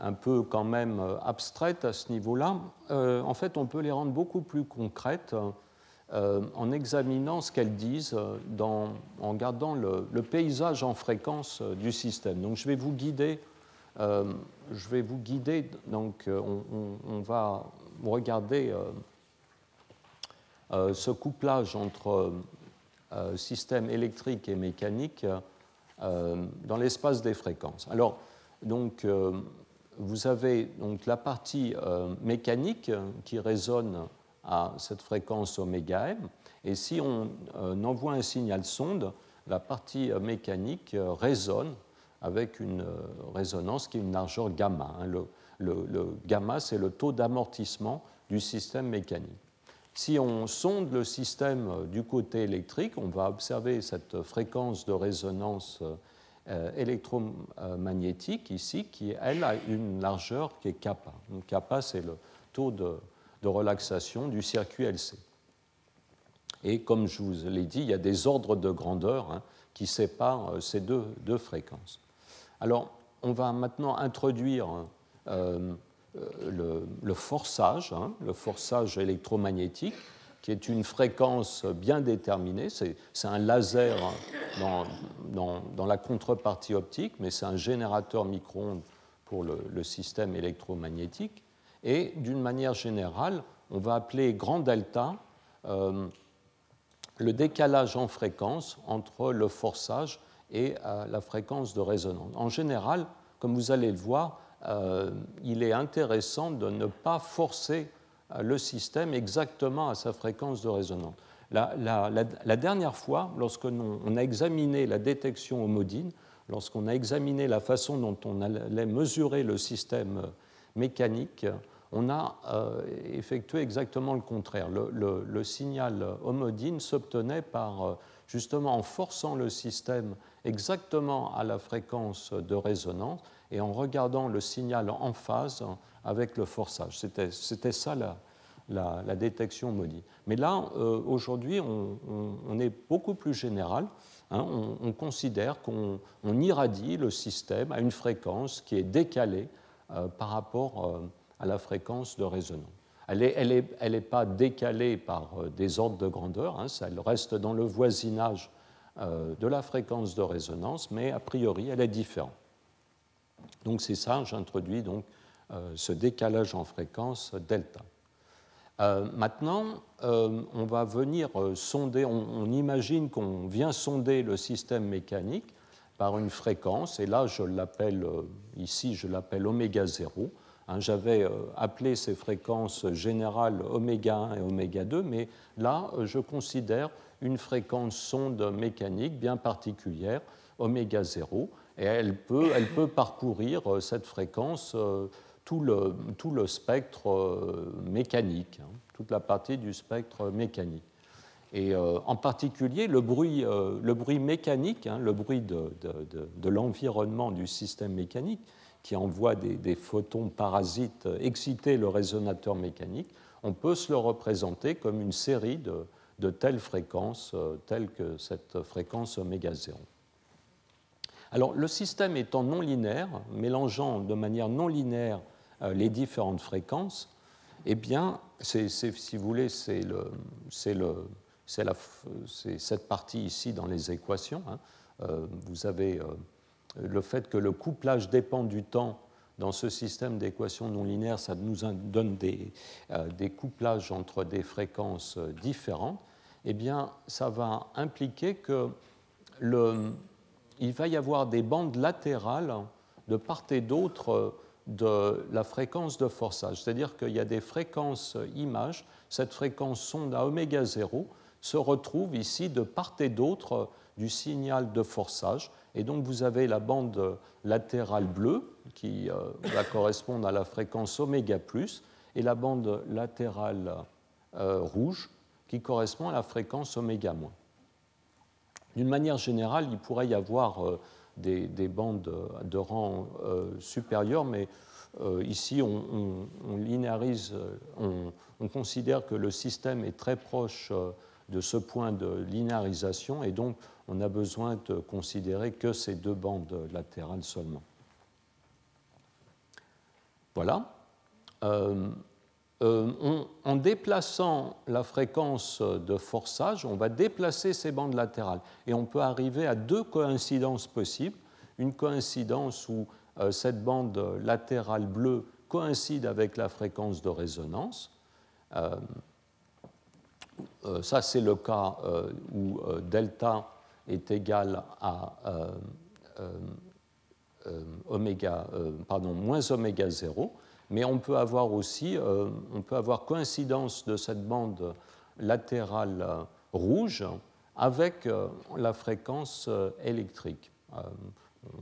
un peu quand même abstraites à ce niveau-là, en fait, on peut les rendre beaucoup plus concrètes euh, en examinant ce qu'elles disent dans, en gardant le, paysage en fréquence du système. Donc, je vais vous guider. je vais vous guider. Donc, on, va regarder ce couplage entre système électrique et mécanique dans l'espace des fréquences. Alors, donc, vous avez donc la partie euh, mécanique qui résonne à cette fréquence oméga m, et si on euh, envoie un signal sonde, la partie euh, mécanique résonne avec une résonance qui est une largeur gamma. Hein. Le, gamma, c'est le taux d'amortissement du système mécanique. Si on sonde le système du côté électrique, on va observer cette fréquence de résonance euh, électromagnétique ici, qui, elle, a une largeur qui est kappa. Donc, kappa, c'est le taux de, relaxation du circuit LC. Et comme je vous l'ai dit, il y a des ordres de grandeur hein, qui séparent euh, ces deux, fréquences. Alors, on va maintenant introduire euh, le, le, forçage, hein, le forçage électromagnétique, qui est une fréquence bien déterminée. C'est un laser dans, la contrepartie optique, mais c'est un générateur micro-ondes pour le, système électromagnétique. Et d'une manière générale, on va appeler grand delta euh, le décalage en fréquence entre le forçage et euh, la fréquence de résonance. En général, comme vous allez le voir, euh, il est intéressant de ne pas forcer le système exactement à sa fréquence de résonance. La, dernière fois, lorsqu'on a examiné la détection homodine, lorsqu'on a examiné la façon dont on allait mesurer le système mécanique, on a euh, effectué exactement le contraire. Le, signal homodine s'obtenait par, euh, justement, en forçant le système exactement à la fréquence de résonance et en regardant le signal en phase avec le forçage. C'était ça la, détection maudite. Mais là, aujourd'hui, on, est beaucoup plus général. Hein. on, considère qu'on irradie le système à une fréquence qui est décalée par rapport à la fréquence de résonance. Elle n'est est, pas décalée par des ordres de grandeur, hein, elle reste dans le voisinage de la fréquence de résonance, mais a priori, elle est différente. Donc c'est ça, j'introduis donc euh, ce décalage en fréquence delta. Euh, maintenant, euh, on va venir sonder, on, imagine qu'on vient sonder le système mécanique par une fréquence, et là je l'appelle, ici je l'appelle oméga 0. Hein, j'avais appelé ces fréquences générales oméga 1 et oméga 2, mais là je considère une fréquence sonde mécanique bien particulière, oméga 0, et elle peut, parcourir euh, cette fréquence euh, tout le, spectre euh, mécanique, hein, toute la partie du spectre mécanique. Et en particulier, le bruit, mécanique, hein, le bruit de, de, l'environnement du système mécanique, qui envoie des, photons parasites exciter le résonateur mécanique, on peut se le représenter comme une série de, telles fréquences, telles que cette fréquence oméga 0. Alors, le système étant non linéaire, mélangeant de manière non linéaire euh, les différentes fréquences, eh bien, si vous voulez, c'est cette partie ici dans les équations. Hein. Euh, vous avez euh, le fait que le couplage dépend du temps dans ce système d'équations non linéaires, ça nous donne des, des, couplages entre des fréquences différentes. Eh bien, ça va impliquer que il va y avoir des bandes latérales de part et d'autre de la fréquence de forçage. C'est-à-dire qu'il y a des fréquences images. Cette fréquence sonde à oméga 0 se retrouve ici de part et d'autre du signal de forçage. Et donc vous avez la bande latérale bleue qui euh, va correspondre à la fréquence oméga plus et la bande latérale euh, rouge qui correspond à la fréquence oméga moins. D'une manière générale, il pourrait y avoir euh, des, bandes de rang supérieur, mais ici, on, linéarise, on, considère que le système est très proche de ce point de linéarisation, et donc on a besoin de considérer que ces deux bandes latérales seulement. Voilà. Euh, en déplaçant la fréquence de forçage, on va déplacer ces bandes latérales. Et on peut arriver à deux coïncidences possibles. Une coïncidence où euh, cette bande latérale bleue coïncide avec la fréquence de résonance. Euh, ça, c'est le cas où delta est égal à oméga, pardon, moins oméga 0 mais on peut avoir aussi euh, on peut avoir coïncidence de cette bande latérale euh, rouge avec euh, la fréquence électrique.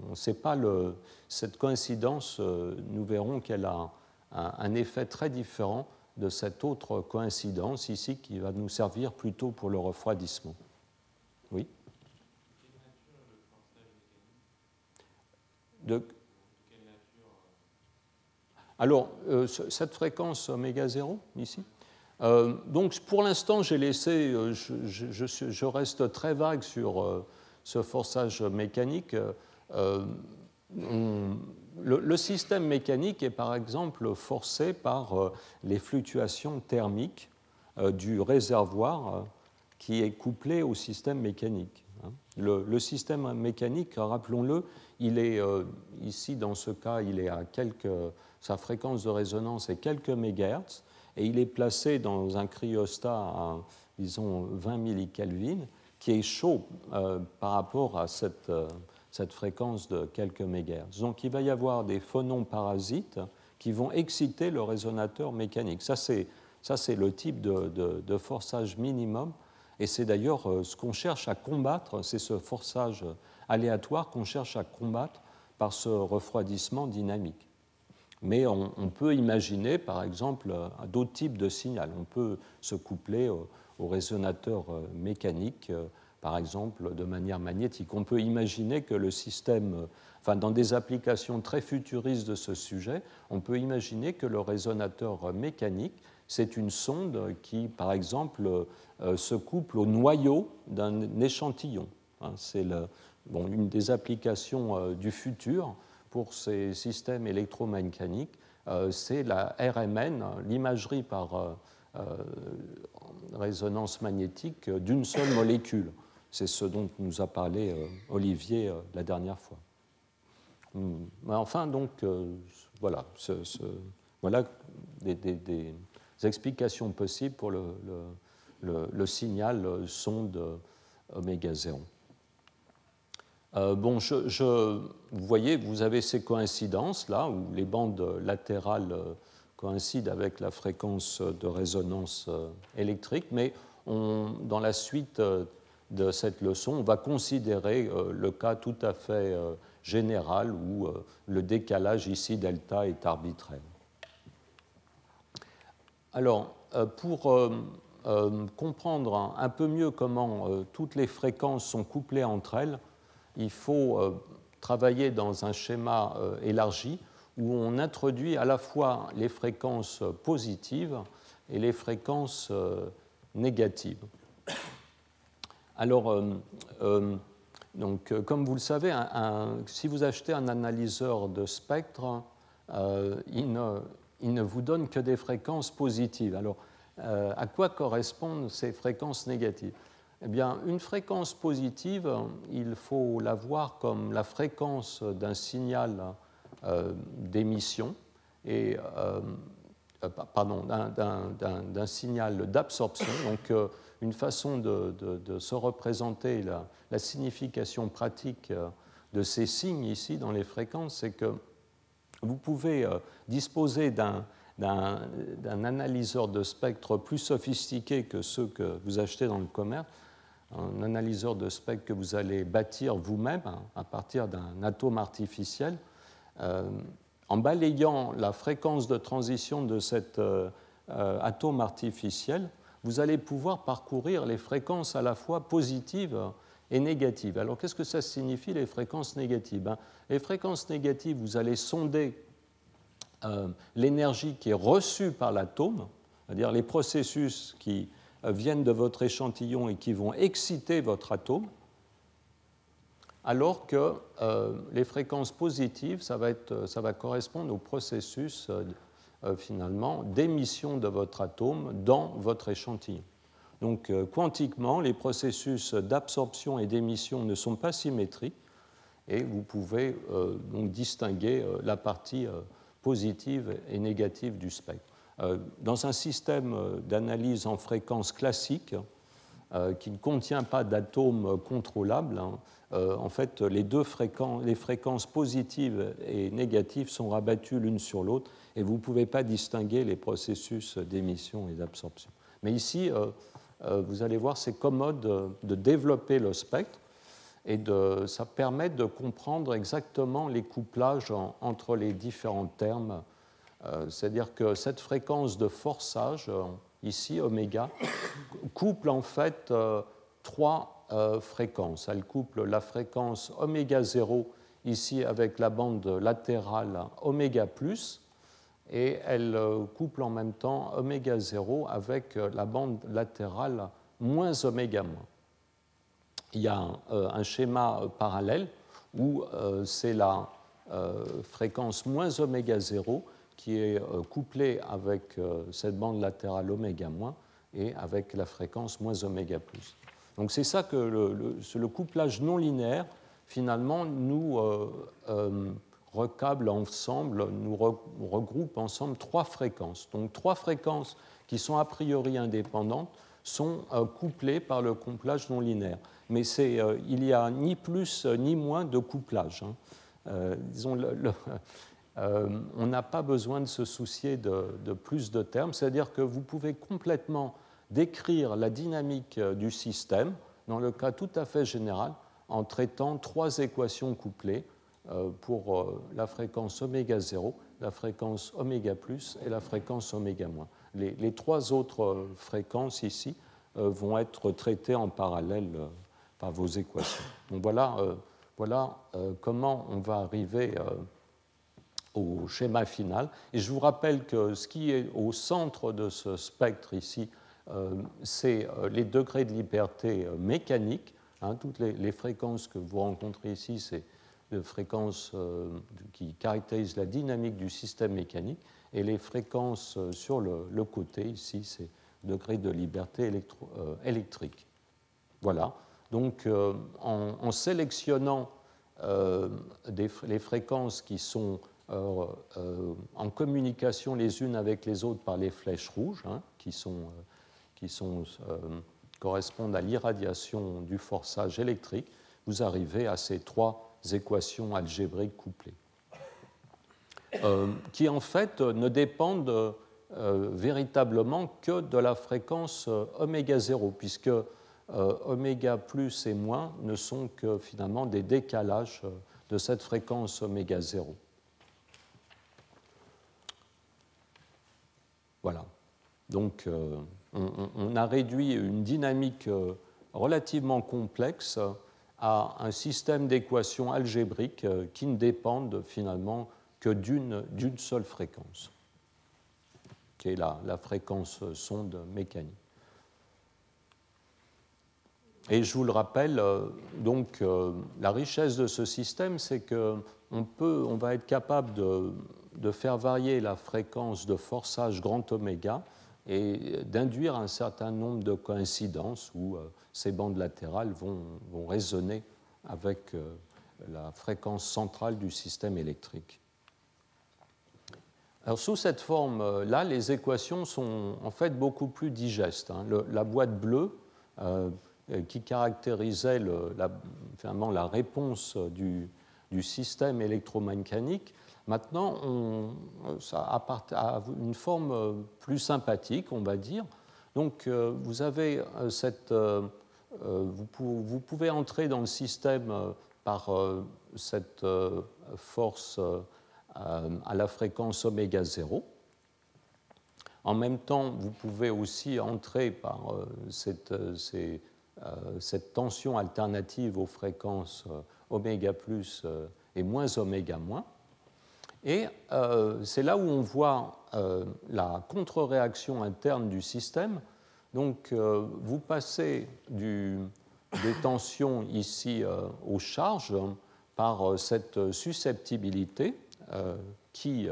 On sait pas le, cette coïncidence, nous verrons qu'elle a un, effet très différent de cette autre coïncidence ici qui va nous servir plutôt pour le refroidissement. Oui alors, euh, cette fréquence oméga 0, ici, euh, donc pour l'instant, j'ai laissé, euh, je, reste très vague sur ce forçage mécanique. le, système mécanique est par exemple forcé par les fluctuations thermiques du réservoir qui est couplé au système mécanique. Hein. Le, système mécanique, rappelons-le, il est ici dans ce cas, il est à quelques sa fréquence de résonance est quelques mégahertz, et il est placé dans un cryostat à, disons, 20 millikelvin, qui est chaud euh, par rapport à cette, euh, cette, fréquence de quelques mégahertz. Donc il va y avoir des phonons parasites qui vont exciter le résonateur mécanique. Ça, c'est, ça, c'est le type de, de, forçage minimum, et c'est d'ailleurs euh, ce qu'on cherche à combattre, c'est ce forçage aléatoire qu'on cherche à combattre par ce refroidissement dynamique. Mais on, peut imaginer, par exemple, d'autres types de signal. On peut se coupler au, résonateur euh, mécanique, euh, par exemple, de manière magnétique. On peut imaginer que le système, euh, enfin, dans des applications très futuristes de ce sujet, on peut imaginer que le résonateur mécanique c'est une sonde qui, par exemple, se couple au noyau d'un échantillon. Hein. c'est une des applications du futur pour ces systèmes électromécaniques, c'est la RMN, l'imagerie par résonance magnétique d'une seule molécule. C'est ce dont nous a parlé Olivier la dernière fois. Hmm. Enfin, donc, euh, voilà, des, explications possibles pour le, le, signal sonde oméga 0. Euh, bon, vous voyez, vous avez ces coïncidences là, où les bandes latérales coïncident avec la fréquence de résonance euh, électrique, mais dans la suite de cette leçon, on va considérer le cas tout à fait général où euh, le décalage ici delta est arbitraire. Alors, euh, pour euh, comprendre un peu mieux comment toutes les fréquences sont couplées entre elles, il faut travailler dans un schéma élargi où on introduit à la fois les fréquences positives et les fréquences négatives. Alors, euh, comme vous le savez, si vous achetez un analyseur de spectre, euh, il, ne, vous donne que des fréquences positives. Alors, euh, à quoi correspondent ces fréquences négatives? Eh bien, une fréquence positive, il faut la voir comme la fréquence d'un signal d'émission et pardon, d'un signal d'absorption. Donc, une façon de, se représenter la, signification pratique euh, de ces signes ici dans les fréquences, c'est que vous pouvez euh, disposer d'un analyseur de spectre plus sophistiqué que ceux que vous achetez dans le commerce, un analyseur de spectre que vous allez bâtir vous-même hein, à partir d'un atome artificiel. Euh, en balayant la fréquence de transition de cet atome artificiel, vous allez pouvoir parcourir les fréquences à la fois positives et négatives. Alors qu'est-ce que ça signifie les fréquences négatives ben, Les fréquences négatives, vous allez sonder euh, l'énergie qui est reçue par l'atome, c'est-à-dire les processus qui euh, viennent de votre échantillon et qui vont exciter votre atome, alors que euh, les fréquences positives, ça va, va correspondre au processus euh, finalement d'émission de votre atome dans votre échantillon. Donc euh, quantiquement, les processus d'absorption et d'émission ne sont pas symétriques et vous pouvez euh, donc distinguer la partie positive et négative du spectre. Dans un système d'analyse en fréquence classique, qui ne contient pas d'atomes contrôlables, hein, en fait, les deux fréquences, les fréquences positives et négatives sont rabattues l'une sur l'autre et vous ne pouvez pas distinguer les processus d'émission et d'absorption. Mais ici, euh, euh, vous allez voir, c'est commode de, développer le spectre et ça permet de comprendre exactement les couplages entre les différents termes. Euh, c'est-à-dire que cette fréquence de forçage, ici, oméga, couple en fait trois fréquences. Elle couple la fréquence oméga 0 ici avec la bande latérale oméga plus et elle euh, couple en même temps oméga 0 avec euh, la bande latérale moins oméga moins. Il y a un, euh, schéma parallèle où c'est la fréquence moins oméga 0 qui est couplée avec cette bande latérale oméga et avec la fréquence moins oméga plus. Donc c'est ça que le, le, couplage non linéaire finalement nous recable ensemble, nous regroupe ensemble trois fréquences. Donc trois fréquences qui sont a priori indépendantes sont euh, couplées par le couplage non linéaire. Mais euh, il n'y a ni plus ni moins de couplage. Hein. Euh, disons, on n'a pas besoin de se soucier de, plus de termes, c'est-à-dire que vous pouvez complètement décrire la dynamique du système, dans le cas tout à fait général, en traitant trois équations couplées euh, pour euh, la fréquence oméga 0, la fréquence oméga plus et la fréquence oméga moins. Les, trois autres euh, fréquences ici vont être traitées en parallèle par vos équations. Donc voilà, voilà comment on va arriver au schéma final. Et je vous rappelle que ce qui est au centre de ce spectre ici, c'est les degrés de liberté mécanique. Hein, toutes les, fréquences que vous rencontrez ici, c'est les fréquences qui caractérisent la dynamique du système mécanique. Et les fréquences sur le, côté, ici, c'est degrés de liberté électrique. Voilà. Donc, en, sélectionnant les fréquences qui sont euh, euh, en communication les unes avec les autres par les flèches rouges, hein, qui, euh, sont, correspondent à l'irradiation du forçage électrique, vous arrivez à ces trois équations algébriques couplées, qui en fait ne dépendent véritablement que de la fréquence oméga 0, puisque oméga plus et moins ne sont que finalement des décalages de cette fréquence oméga 0. Voilà. Donc, euh, on, a réduit une dynamique euh, relativement complexe à un système d'équations algébriques euh, qui ne dépendent finalement que d'une seule fréquence, qui est la, la fréquence sonde mécanique. Et je vous le rappelle, donc la richesse de ce système, c'est qu'on on va être capable de, de faire varier la fréquence de forçage grand oméga et d'induire un certain nombre de coïncidences où euh, ces bandes latérales vont, vont résonner avec euh, la fréquence centrale du système électrique. Alors, sous cette forme-là, les équations sont en fait beaucoup plus digestes. Hein. la boîte bleue, euh, qui caractérisait la, finalement, la réponse du, du système électromécanique, Maintenant, ça a une forme euh, plus sympathique, on va dire. Donc, euh, vous avez euh, cette. Vous, pouvez entrer dans le système par cette force à la fréquence oméga 0. En même temps, vous pouvez aussi entrer par cette, cette tension alternative aux fréquences oméga plus et moins oméga moins. Et euh, c'est là où on voit euh, la contre-réaction interne du système. Donc, euh, vous passez des tensions ici aux charges par cette susceptibilité qui,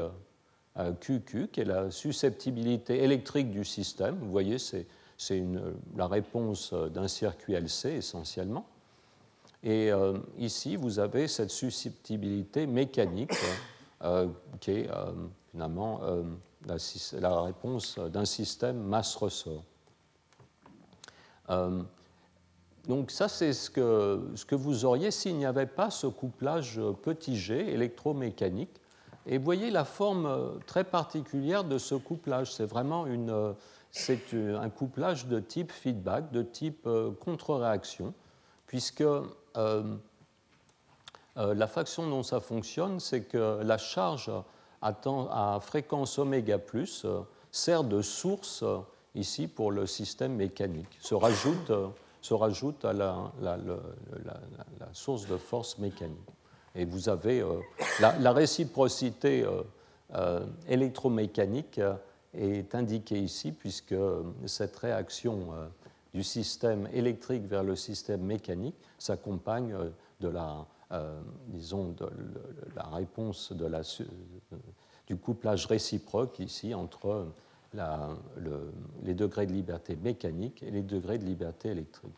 QQ, qui est la susceptibilité électrique du système. Vous voyez, c'est la réponse d'un circuit LC essentiellement. Et ici, vous avez cette susceptibilité mécanique euh, qui est euh, finalement euh, la, réponse d'un système masse-ressort. Donc ça, c'est ce que, ce que vous auriez s'il n'y avait pas ce couplage petit g électromécanique. Et vous voyez la forme très particulière de ce couplage. C'est vraiment une, c'est un couplage de type feedback, de type contre-réaction, puisque euh, la façon dont ça fonctionne, c'est que la charge à, fréquence oméga plus euh, sert de source euh, ici pour le système mécanique, se rajoute, se rajoute à la, source de force mécanique. Et vous avez la, réciprocité électromécanique est indiquée ici puisque cette réaction du système électrique vers le système mécanique s'accompagne de la euh, disons, de, la réponse du couplage réciproque ici entre les degrés de liberté mécanique et les degrés de liberté électrique.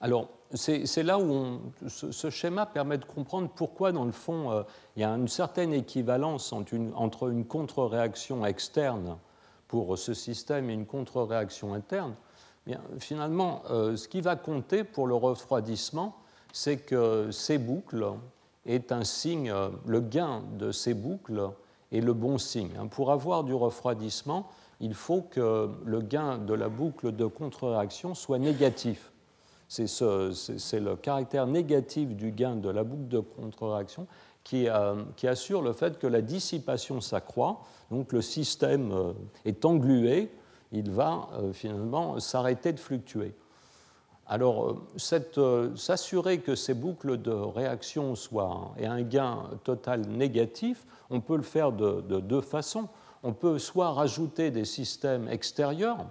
Alors, c'est là où ce, schéma permet de comprendre pourquoi, dans le fond, euh, il y a une certaine équivalence entre une, contre-réaction externe pour ce système et une contre-réaction interne. Finalement, euh, ce qui va compter pour le refroidissement, c'est que ces boucles est un signe, le gain de ces boucles est le bon signe. Pour avoir du refroidissement, il faut que le gain de la boucle de contre-réaction soit négatif. C'est le caractère négatif du gain de la boucle de contre-réaction qui, euh, qui, assure le fait que la dissipation s'accroît, donc le système euh, est englué, il va euh, finalement s'arrêter de fluctuer. Alors, s'assurer que ces boucles de réaction soient et un gain total négatif, on peut le faire de, deux façons. On peut soit rajouter des systèmes extérieurs,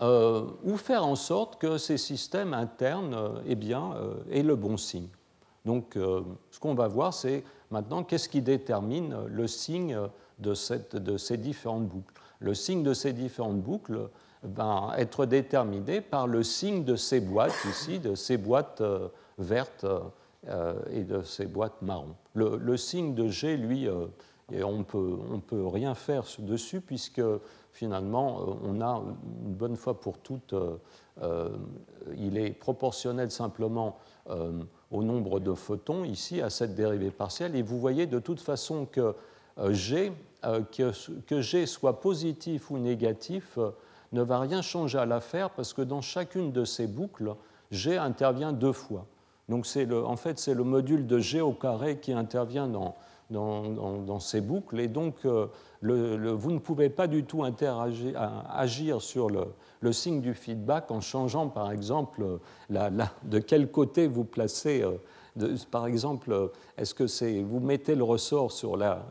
ou faire en sorte que ces systèmes internes eh bien, aient le bon signe. Donc, ce qu'on va voir, c'est maintenant qu'est-ce qui détermine le signe de, ces différentes boucles? Le signe de ces différentes boucles être déterminé par le signe de ces boîtes ici, de ces boîtes euh, vertes euh, et de ces boîtes marron. Le, signe de G, lui, euh, on peut, ne peut rien faire dessus puisque finalement, on a une bonne fois pour toutes, il est proportionnel simplement au nombre de photons ici à cette dérivée partielle. Et vous voyez de toute façon que G, que, que G soit positif ou négatif, ne va rien changer à l'affaire parce que dans chacune de ces boucles, G intervient deux fois. Donc le, en fait, c'est le module de G au carré qui intervient dans, dans, ces boucles. Et donc, euh, le, vous ne pouvez pas du tout interagir, agir sur le, signe du feedback en changeant, par exemple, la, de quel côté vous placez. Euh, de, par exemple, est-ce que c'est vous mettez le ressort sur la,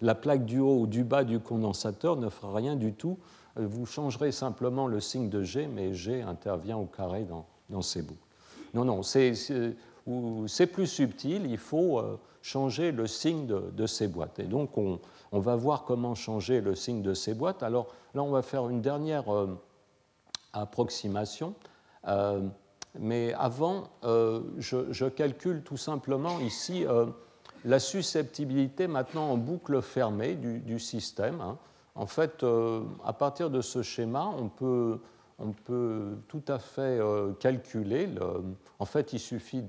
la, plaque du haut ou du bas du condensateur ne fera rien du tout vous changerez simplement le signe de G, mais G intervient au carré dans, ces boucles. Non, non, c'est plus subtil, il faut euh, changer le signe de, ces boîtes. Et donc, on, va voir comment changer le signe de ces boîtes. Alors là, on va faire une dernière euh, approximation. Euh, mais avant, je, calcule tout simplement ici la susceptibilité maintenant en boucle fermée du, système. Hein. En fait, euh, à partir de ce schéma, on peut, tout à fait euh, calculer. en fait, il suffit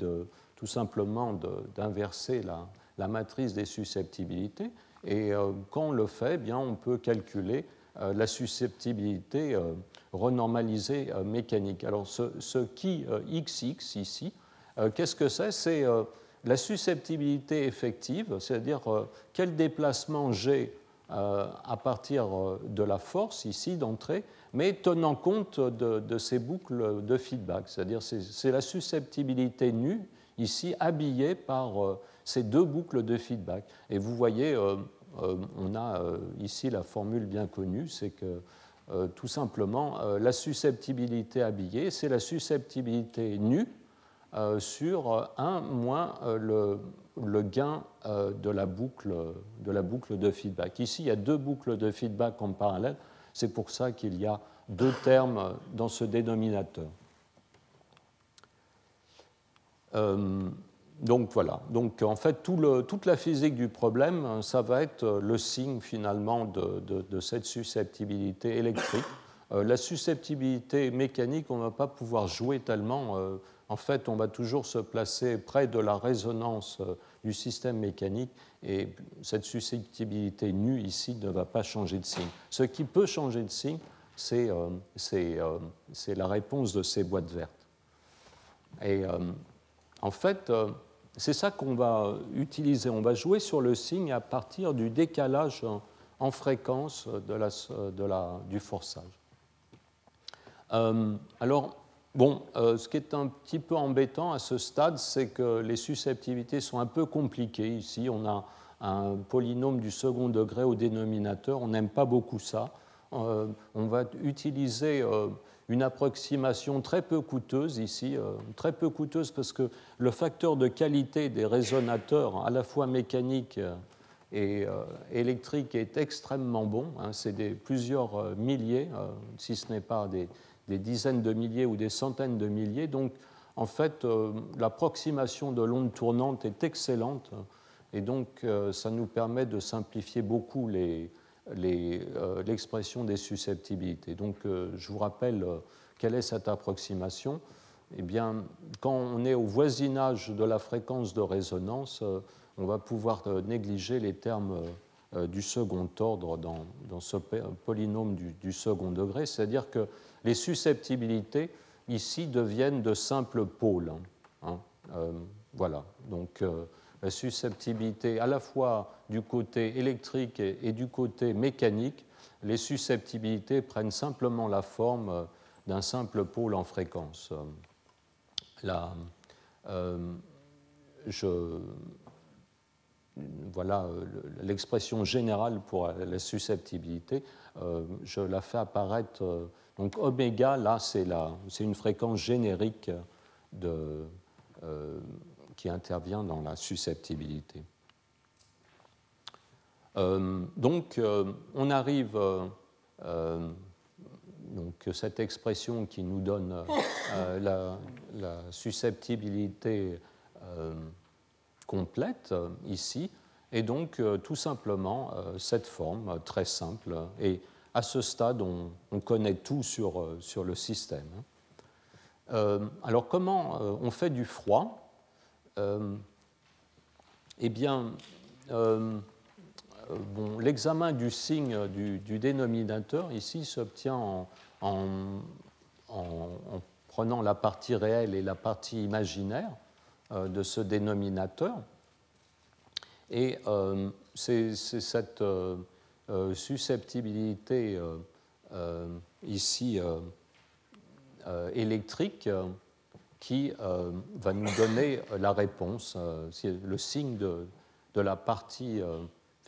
tout simplement d'inverser la, matrice des susceptibilités. Et euh, quand on le fait, eh bien, on peut calculer la susceptibilité renormalisée mécanique. Alors, ce, qui XX ici, qu'est-ce que c'est? C'est la susceptibilité effective, c'est-à-dire quel déplacement j'ai à partir euh, de la force ici d'entrée, mais tenant compte de, ces boucles de feedback. C'est-à-dire c'est la susceptibilité nue ici habillée par euh, ces deux boucles de feedback. Et vous voyez, on a ici la formule bien connue, c'est que tout simplement la susceptibilité habillée, c'est la susceptibilité nue sur 1 moins le, le gain euh, de la, boucle, de la boucle de feedback. Ici, il y a deux boucles de feedback en parallèle. C'est pour ça qu'il y a deux termes dans ce dénominateur. Euh, donc voilà. Donc en fait, toute la physique du problème, ça va être le signe finalement de, cette susceptibilité électrique. Euh, la susceptibilité mécanique, on ne va pas pouvoir jouer tellement en fait, on va toujours se placer près de la résonance euh, du système mécanique et cette susceptibilité nue ici ne va pas changer de signe. Ce qui peut changer de signe, c'est euh, euh, la réponse de ces boîtes vertes. Et en fait, c'est ça qu'on va utiliser. On va jouer sur le signe à partir du décalage en fréquence de la, du forçage. alors, Bon, euh, ce qui est un petit peu embêtant à ce stade, c'est que les susceptibilités sont un peu compliquées. Ici, on a un polynôme du second degré au dénominateur. On n'aime pas beaucoup ça. Euh, on va utiliser euh, une approximation très peu coûteuse ici, très peu coûteuse parce que le facteur de qualité des résonateurs, à la fois mécaniques et électriques, est extrêmement bon. Hein. c'est plusieurs milliers, si ce n'est pas des, des dizaines de milliers ou des centaines de milliers. Donc, en fait, euh, l'approximation de l'onde tournante est excellente et donc euh, ça nous permet de simplifier beaucoup euh, l'expression des susceptibilités. Donc, je vous rappelle quelle est cette approximation? Eh bien, quand on est au voisinage de la fréquence de résonance, on va pouvoir négliger les termes du second ordre dans, ce polynôme du second degré, c'est-à-dire que les susceptibilités ici deviennent de simples pôles. Hein. Euh, voilà, donc euh, la susceptibilité à la fois du côté électrique et, du côté mécanique, les susceptibilités prennent simplement la forme d'un simple pôle en fréquence. Voilà l'expression générale pour la susceptibilité. je la fais apparaître. Donc oméga, là, c'est une fréquence générique de, qui intervient dans la susceptibilité. Euh, donc, euh, on arrive, euh, donc cette expression qui nous donne la, susceptibilité complète ici, et donc tout simplement cette forme très simple. Et à ce stade, on, connaît tout sur, sur le système. alors, comment on fait du froid Eh bien, bon, l'examen du signe du, dénominateur ici s'obtient en, prenant la partie réelle et la partie imaginaire euh, de ce dénominateur. Et euh, c'est cette euh, susceptibilité ici électrique qui va nous donner la réponse, le signe de, de la partie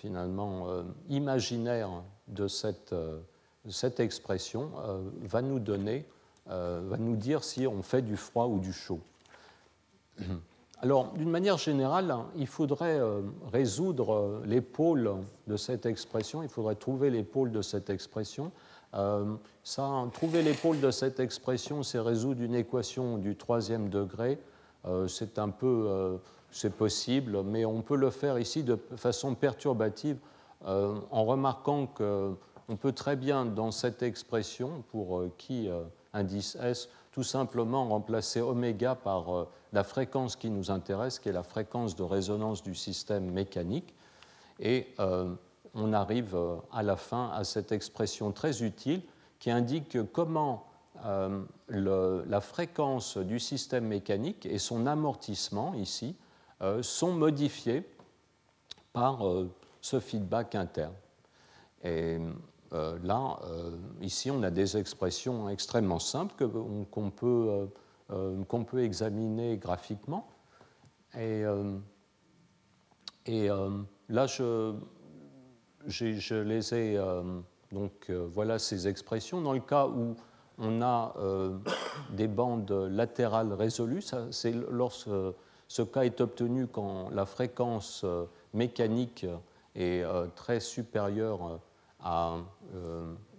finalement euh, imaginaire de cette, euh, cette expression euh, va nous donner, va nous dire si on fait du froid ou du chaud. Alors, d'une manière générale, il faudrait résoudre les pôles de cette expression, il faudrait trouver les pôles de cette expression. ça, trouver les pôles de cette expression, c'est résoudre une équation du troisième degré. c'est un peu c'est possible, mais on peut le faire ici de façon perturbative euh, en remarquant qu'on peut très bien, dans cette expression, pour euh, qui euh, indice S, tout simplement remplacer oméga par la fréquence qui nous intéresse, qui est la fréquence de résonance du système mécanique. Et on arrive à la fin à cette expression très utile qui indique comment la fréquence du système mécanique et son amortissement ici euh, sont modifiés par euh, ce feedback interne. Et euh, là, ici, on a des expressions extrêmement simples qu'on peut, qu'on peut, examiner graphiquement. Et, et là, je, je, les ai. donc, voilà ces expressions. Dans le cas où on a des bandes latérales résolues, c'est lorsque ce cas est obtenu quand la fréquence euh, mécanique est euh, très supérieure euh, à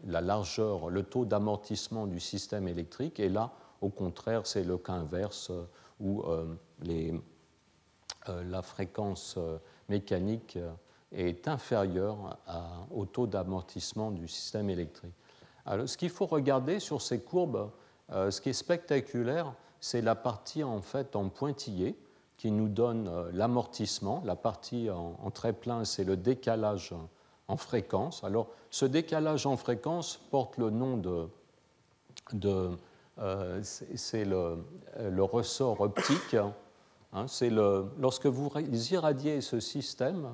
la largeur, le taux d'amortissement du système électrique. Et là, au contraire, c'est le cas inverse où les, la fréquence mécanique est inférieure au taux d'amortissement du système électrique. Alors, ce qu'il faut regarder sur ces courbes, ce qui est spectaculaire, c'est la partie en fait en pointillé qui nous donne euh, l'amortissement. La partie en, très plein, c'est le décalage en fréquence. Alors, ce décalage en fréquence porte le nom de. euh, c'est le, ressort optique. Hein, c'est le, lorsque vous irradiez ce système,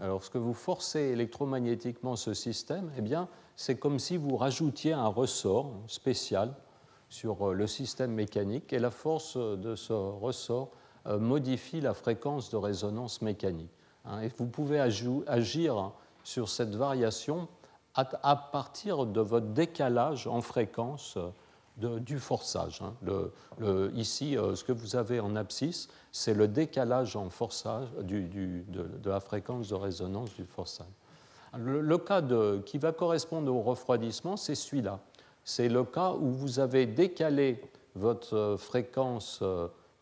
lorsque vous forcez électromagnétiquement ce système, eh bien, c'est comme si vous rajoutiez un ressort spécial sur euh, le système mécanique, et la force de ce ressort euh, modifie la fréquence de résonance mécanique. Hein. et vous pouvez agir sur cette variation à, partir de votre décalage en fréquence euh, du forçage. Hein. Ici, euh, ce que vous avez en abscisse, c'est le décalage en forçage de, la fréquence de résonance du forçage. Le, cas qui va correspondre au refroidissement, c'est celui-là. C'est le cas où vous avez décalé votre fréquence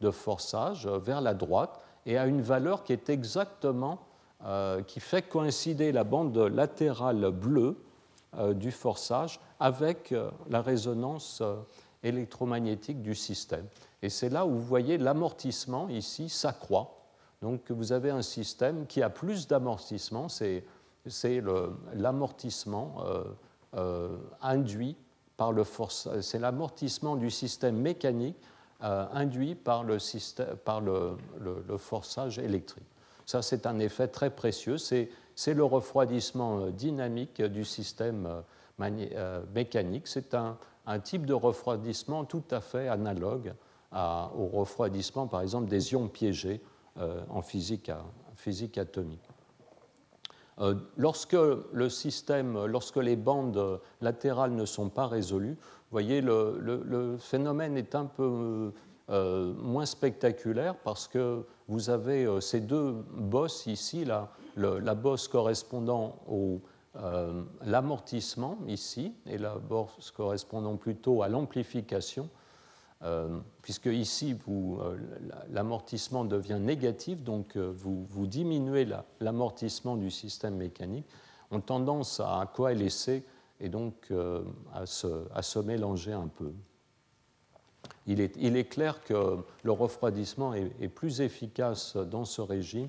de forçage vers la droite et à une valeur qui est exactement, euh, qui fait coïncider la bande latérale bleue euh, du forçage avec euh, la résonance électromagnétique du système. Et c'est là où vous voyez l'amortissement ici s'accroît. Donc vous avez un système qui a plus d'amortissement, c'est l'amortissement induit par le forçage, c'est l'amortissement du système mécanique euh, induit par, le, système, par le, forçage électrique. Ça, c'est un effet très précieux. C'est c'est le refroidissement dynamique du système mécanique. C'est un, type de refroidissement tout à fait analogue au refroidissement, par exemple, des ions piégés en physique, atomique. Euh, lorsque les bandes latérales ne sont pas résolues, vous voyez, le, phénomène est un peu euh, moins spectaculaire parce que vous avez euh, ces deux bosses ici, la, bosse correspondant au l'amortissement ici et la bosse correspondant plutôt à l'amplification euh, puisque ici, euh, l'amortissement devient négatif, donc euh, vous, diminuez l'amortissement du système mécanique, ont tendance à coalescer et donc à se, mélanger un peu. Il est, clair que le refroidissement est, plus efficace dans ce régime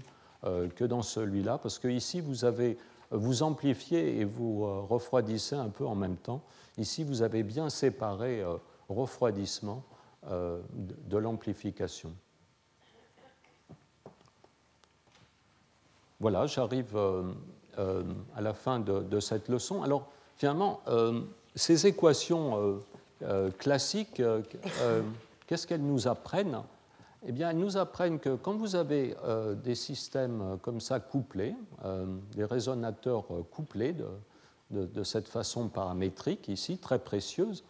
que dans celui-là, parce que ici, vous, avez, vous amplifiez et vous refroidissez un peu en même temps. Ici, vous avez bien séparé refroidissement euh, de l'amplification. Voilà, j'arrive euh, euh, à la fin de, cette leçon. Alors, finalement, ces équations classiques, qu'est-ce qu'elles nous apprennent Eh bien, elles nous apprennent que quand vous avez des systèmes comme ça couplés, des résonateurs couplés de, cette façon paramétrique ici, très précieuse,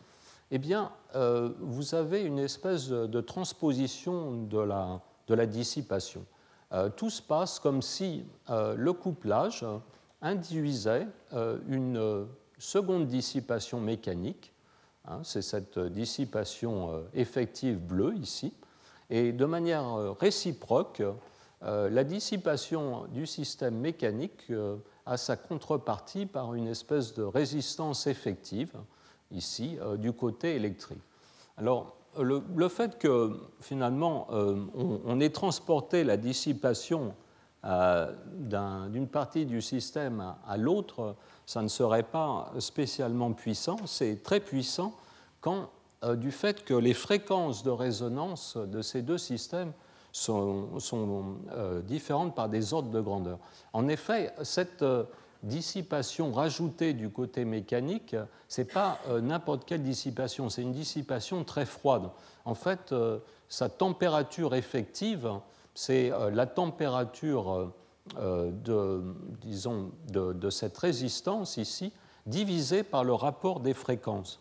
eh bien, euh, vous avez une espèce de transposition de la, dissipation. Euh, tout se passe comme si euh, le couplage induisait une seconde dissipation mécanique, hein, c'est cette dissipation effective bleue ici, et de manière réciproque, la dissipation du système mécanique a sa contrepartie par une espèce de résistance effective ici, euh, du côté électrique. Alors, le, fait que finalement euh, on, ait transporté la dissipation euh, d'une partie du système à, l'autre, ça ne serait pas spécialement puissant. C'est très puissant quand, du fait que les fréquences de résonance de ces deux systèmes sont, sont différentes par des ordres de grandeur. En effet, cette dissipation rajoutée du côté mécanique, ce n'est pas euh, n'importe quelle dissipation, c'est une dissipation très froide. En fait, euh, sa température effective, c'est euh, la température de, disons, de, cette résistance ici, divisée par le rapport des fréquences.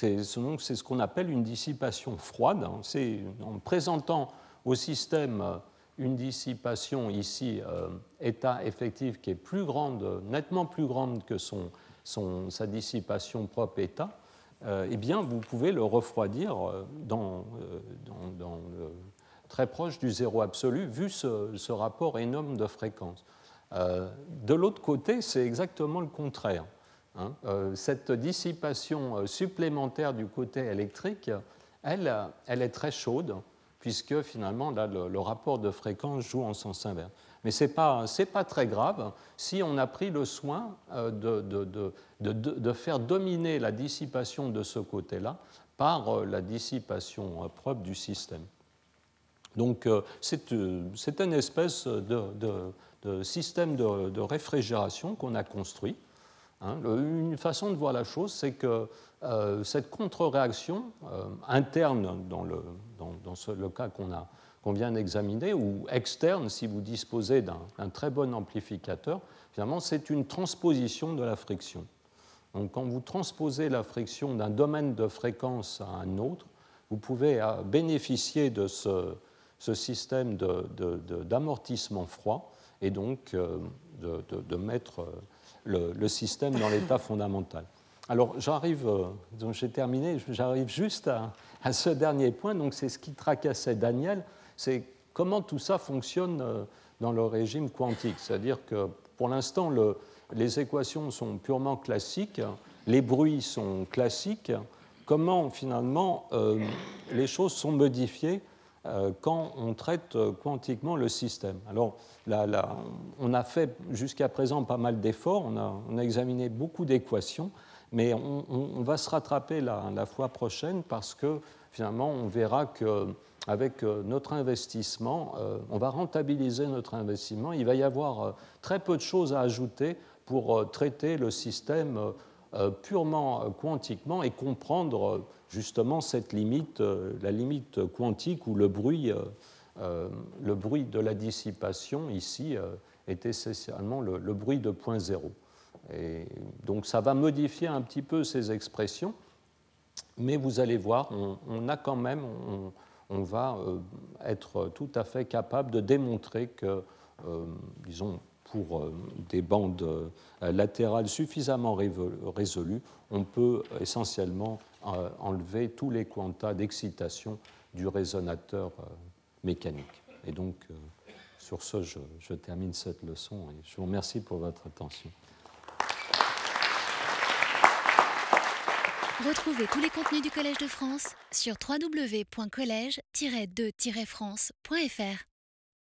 C'est ce qu'on appelle une dissipation froide. C'est en présentant au système une dissipation ici, euh, état effectif, qui est plus grande, nettement plus grande que son, sa dissipation propre état, euh, eh bien, vous pouvez le refroidir euh, dans, très proche du zéro absolu, vu ce, rapport énorme de fréquence. de l'autre côté, c'est exactement le contraire. Hein. cette dissipation supplémentaire du côté électrique, elle, est très chaude puisque finalement, là, le, rapport de fréquence joue en sens inverse. Mais ce n'est pas, très grave si on a pris le soin euh, de, de, faire dominer la dissipation de ce côté-là par euh, la dissipation euh, propre du système. Donc c'est une espèce de, système de, réfrigération qu'on a construit. Hein. Une façon de voir la chose, c'est que euh, cette contre-réaction euh, interne dans le, dans, le cas qu'on qu'on vient d'examiner, ou externe si vous disposez d'un très bon amplificateur, finalement c'est une transposition de la friction. Donc quand vous transposez la friction d'un domaine de fréquence à un autre, vous pouvez euh, bénéficier de ce système d'amortissement froid et donc de, mettre le, système dans l'état fondamental. Alors j'arrive, euh, donc j'ai terminé, j'arrive juste à, ce dernier point, donc c'est ce qui tracassait Daniel, c'est comment tout ça fonctionne euh, dans le régime quantique. C'est-à-dire que pour l'instant, les équations sont purement classiques, les bruits sont classiques, comment finalement euh, les choses sont modifiées quand on traite quantiquement le système. Alors là, on a fait jusqu'à présent pas mal d'efforts, on a examiné beaucoup d'équations, mais on, va se rattraper la, la, fois prochaine parce que finalement, on verra qu'avec notre investissement, on va rentabiliser notre investissement. Il va y avoir très peu de choses à ajouter pour traiter le système purement quantiquement et comprendre justement cette limite, la limite quantique où le bruit, le bruit de la dissipation ici est essentiellement le, bruit de point zéro. Et donc ça va modifier un petit peu ces expressions, mais vous allez voir, on, a quand même, on, va euh, être tout à fait capable de démontrer que, euh, disons, pour euh, des bandes latérales suffisamment résolues, on peut essentiellement enlever tous les quantas d'excitation du résonateur mécanique. Et donc, sur ce, je, je termine cette leçon et je vous remercie pour votre attention. Retrouvez tous les contenus du Collège de France sur www.colège-2-france.fr.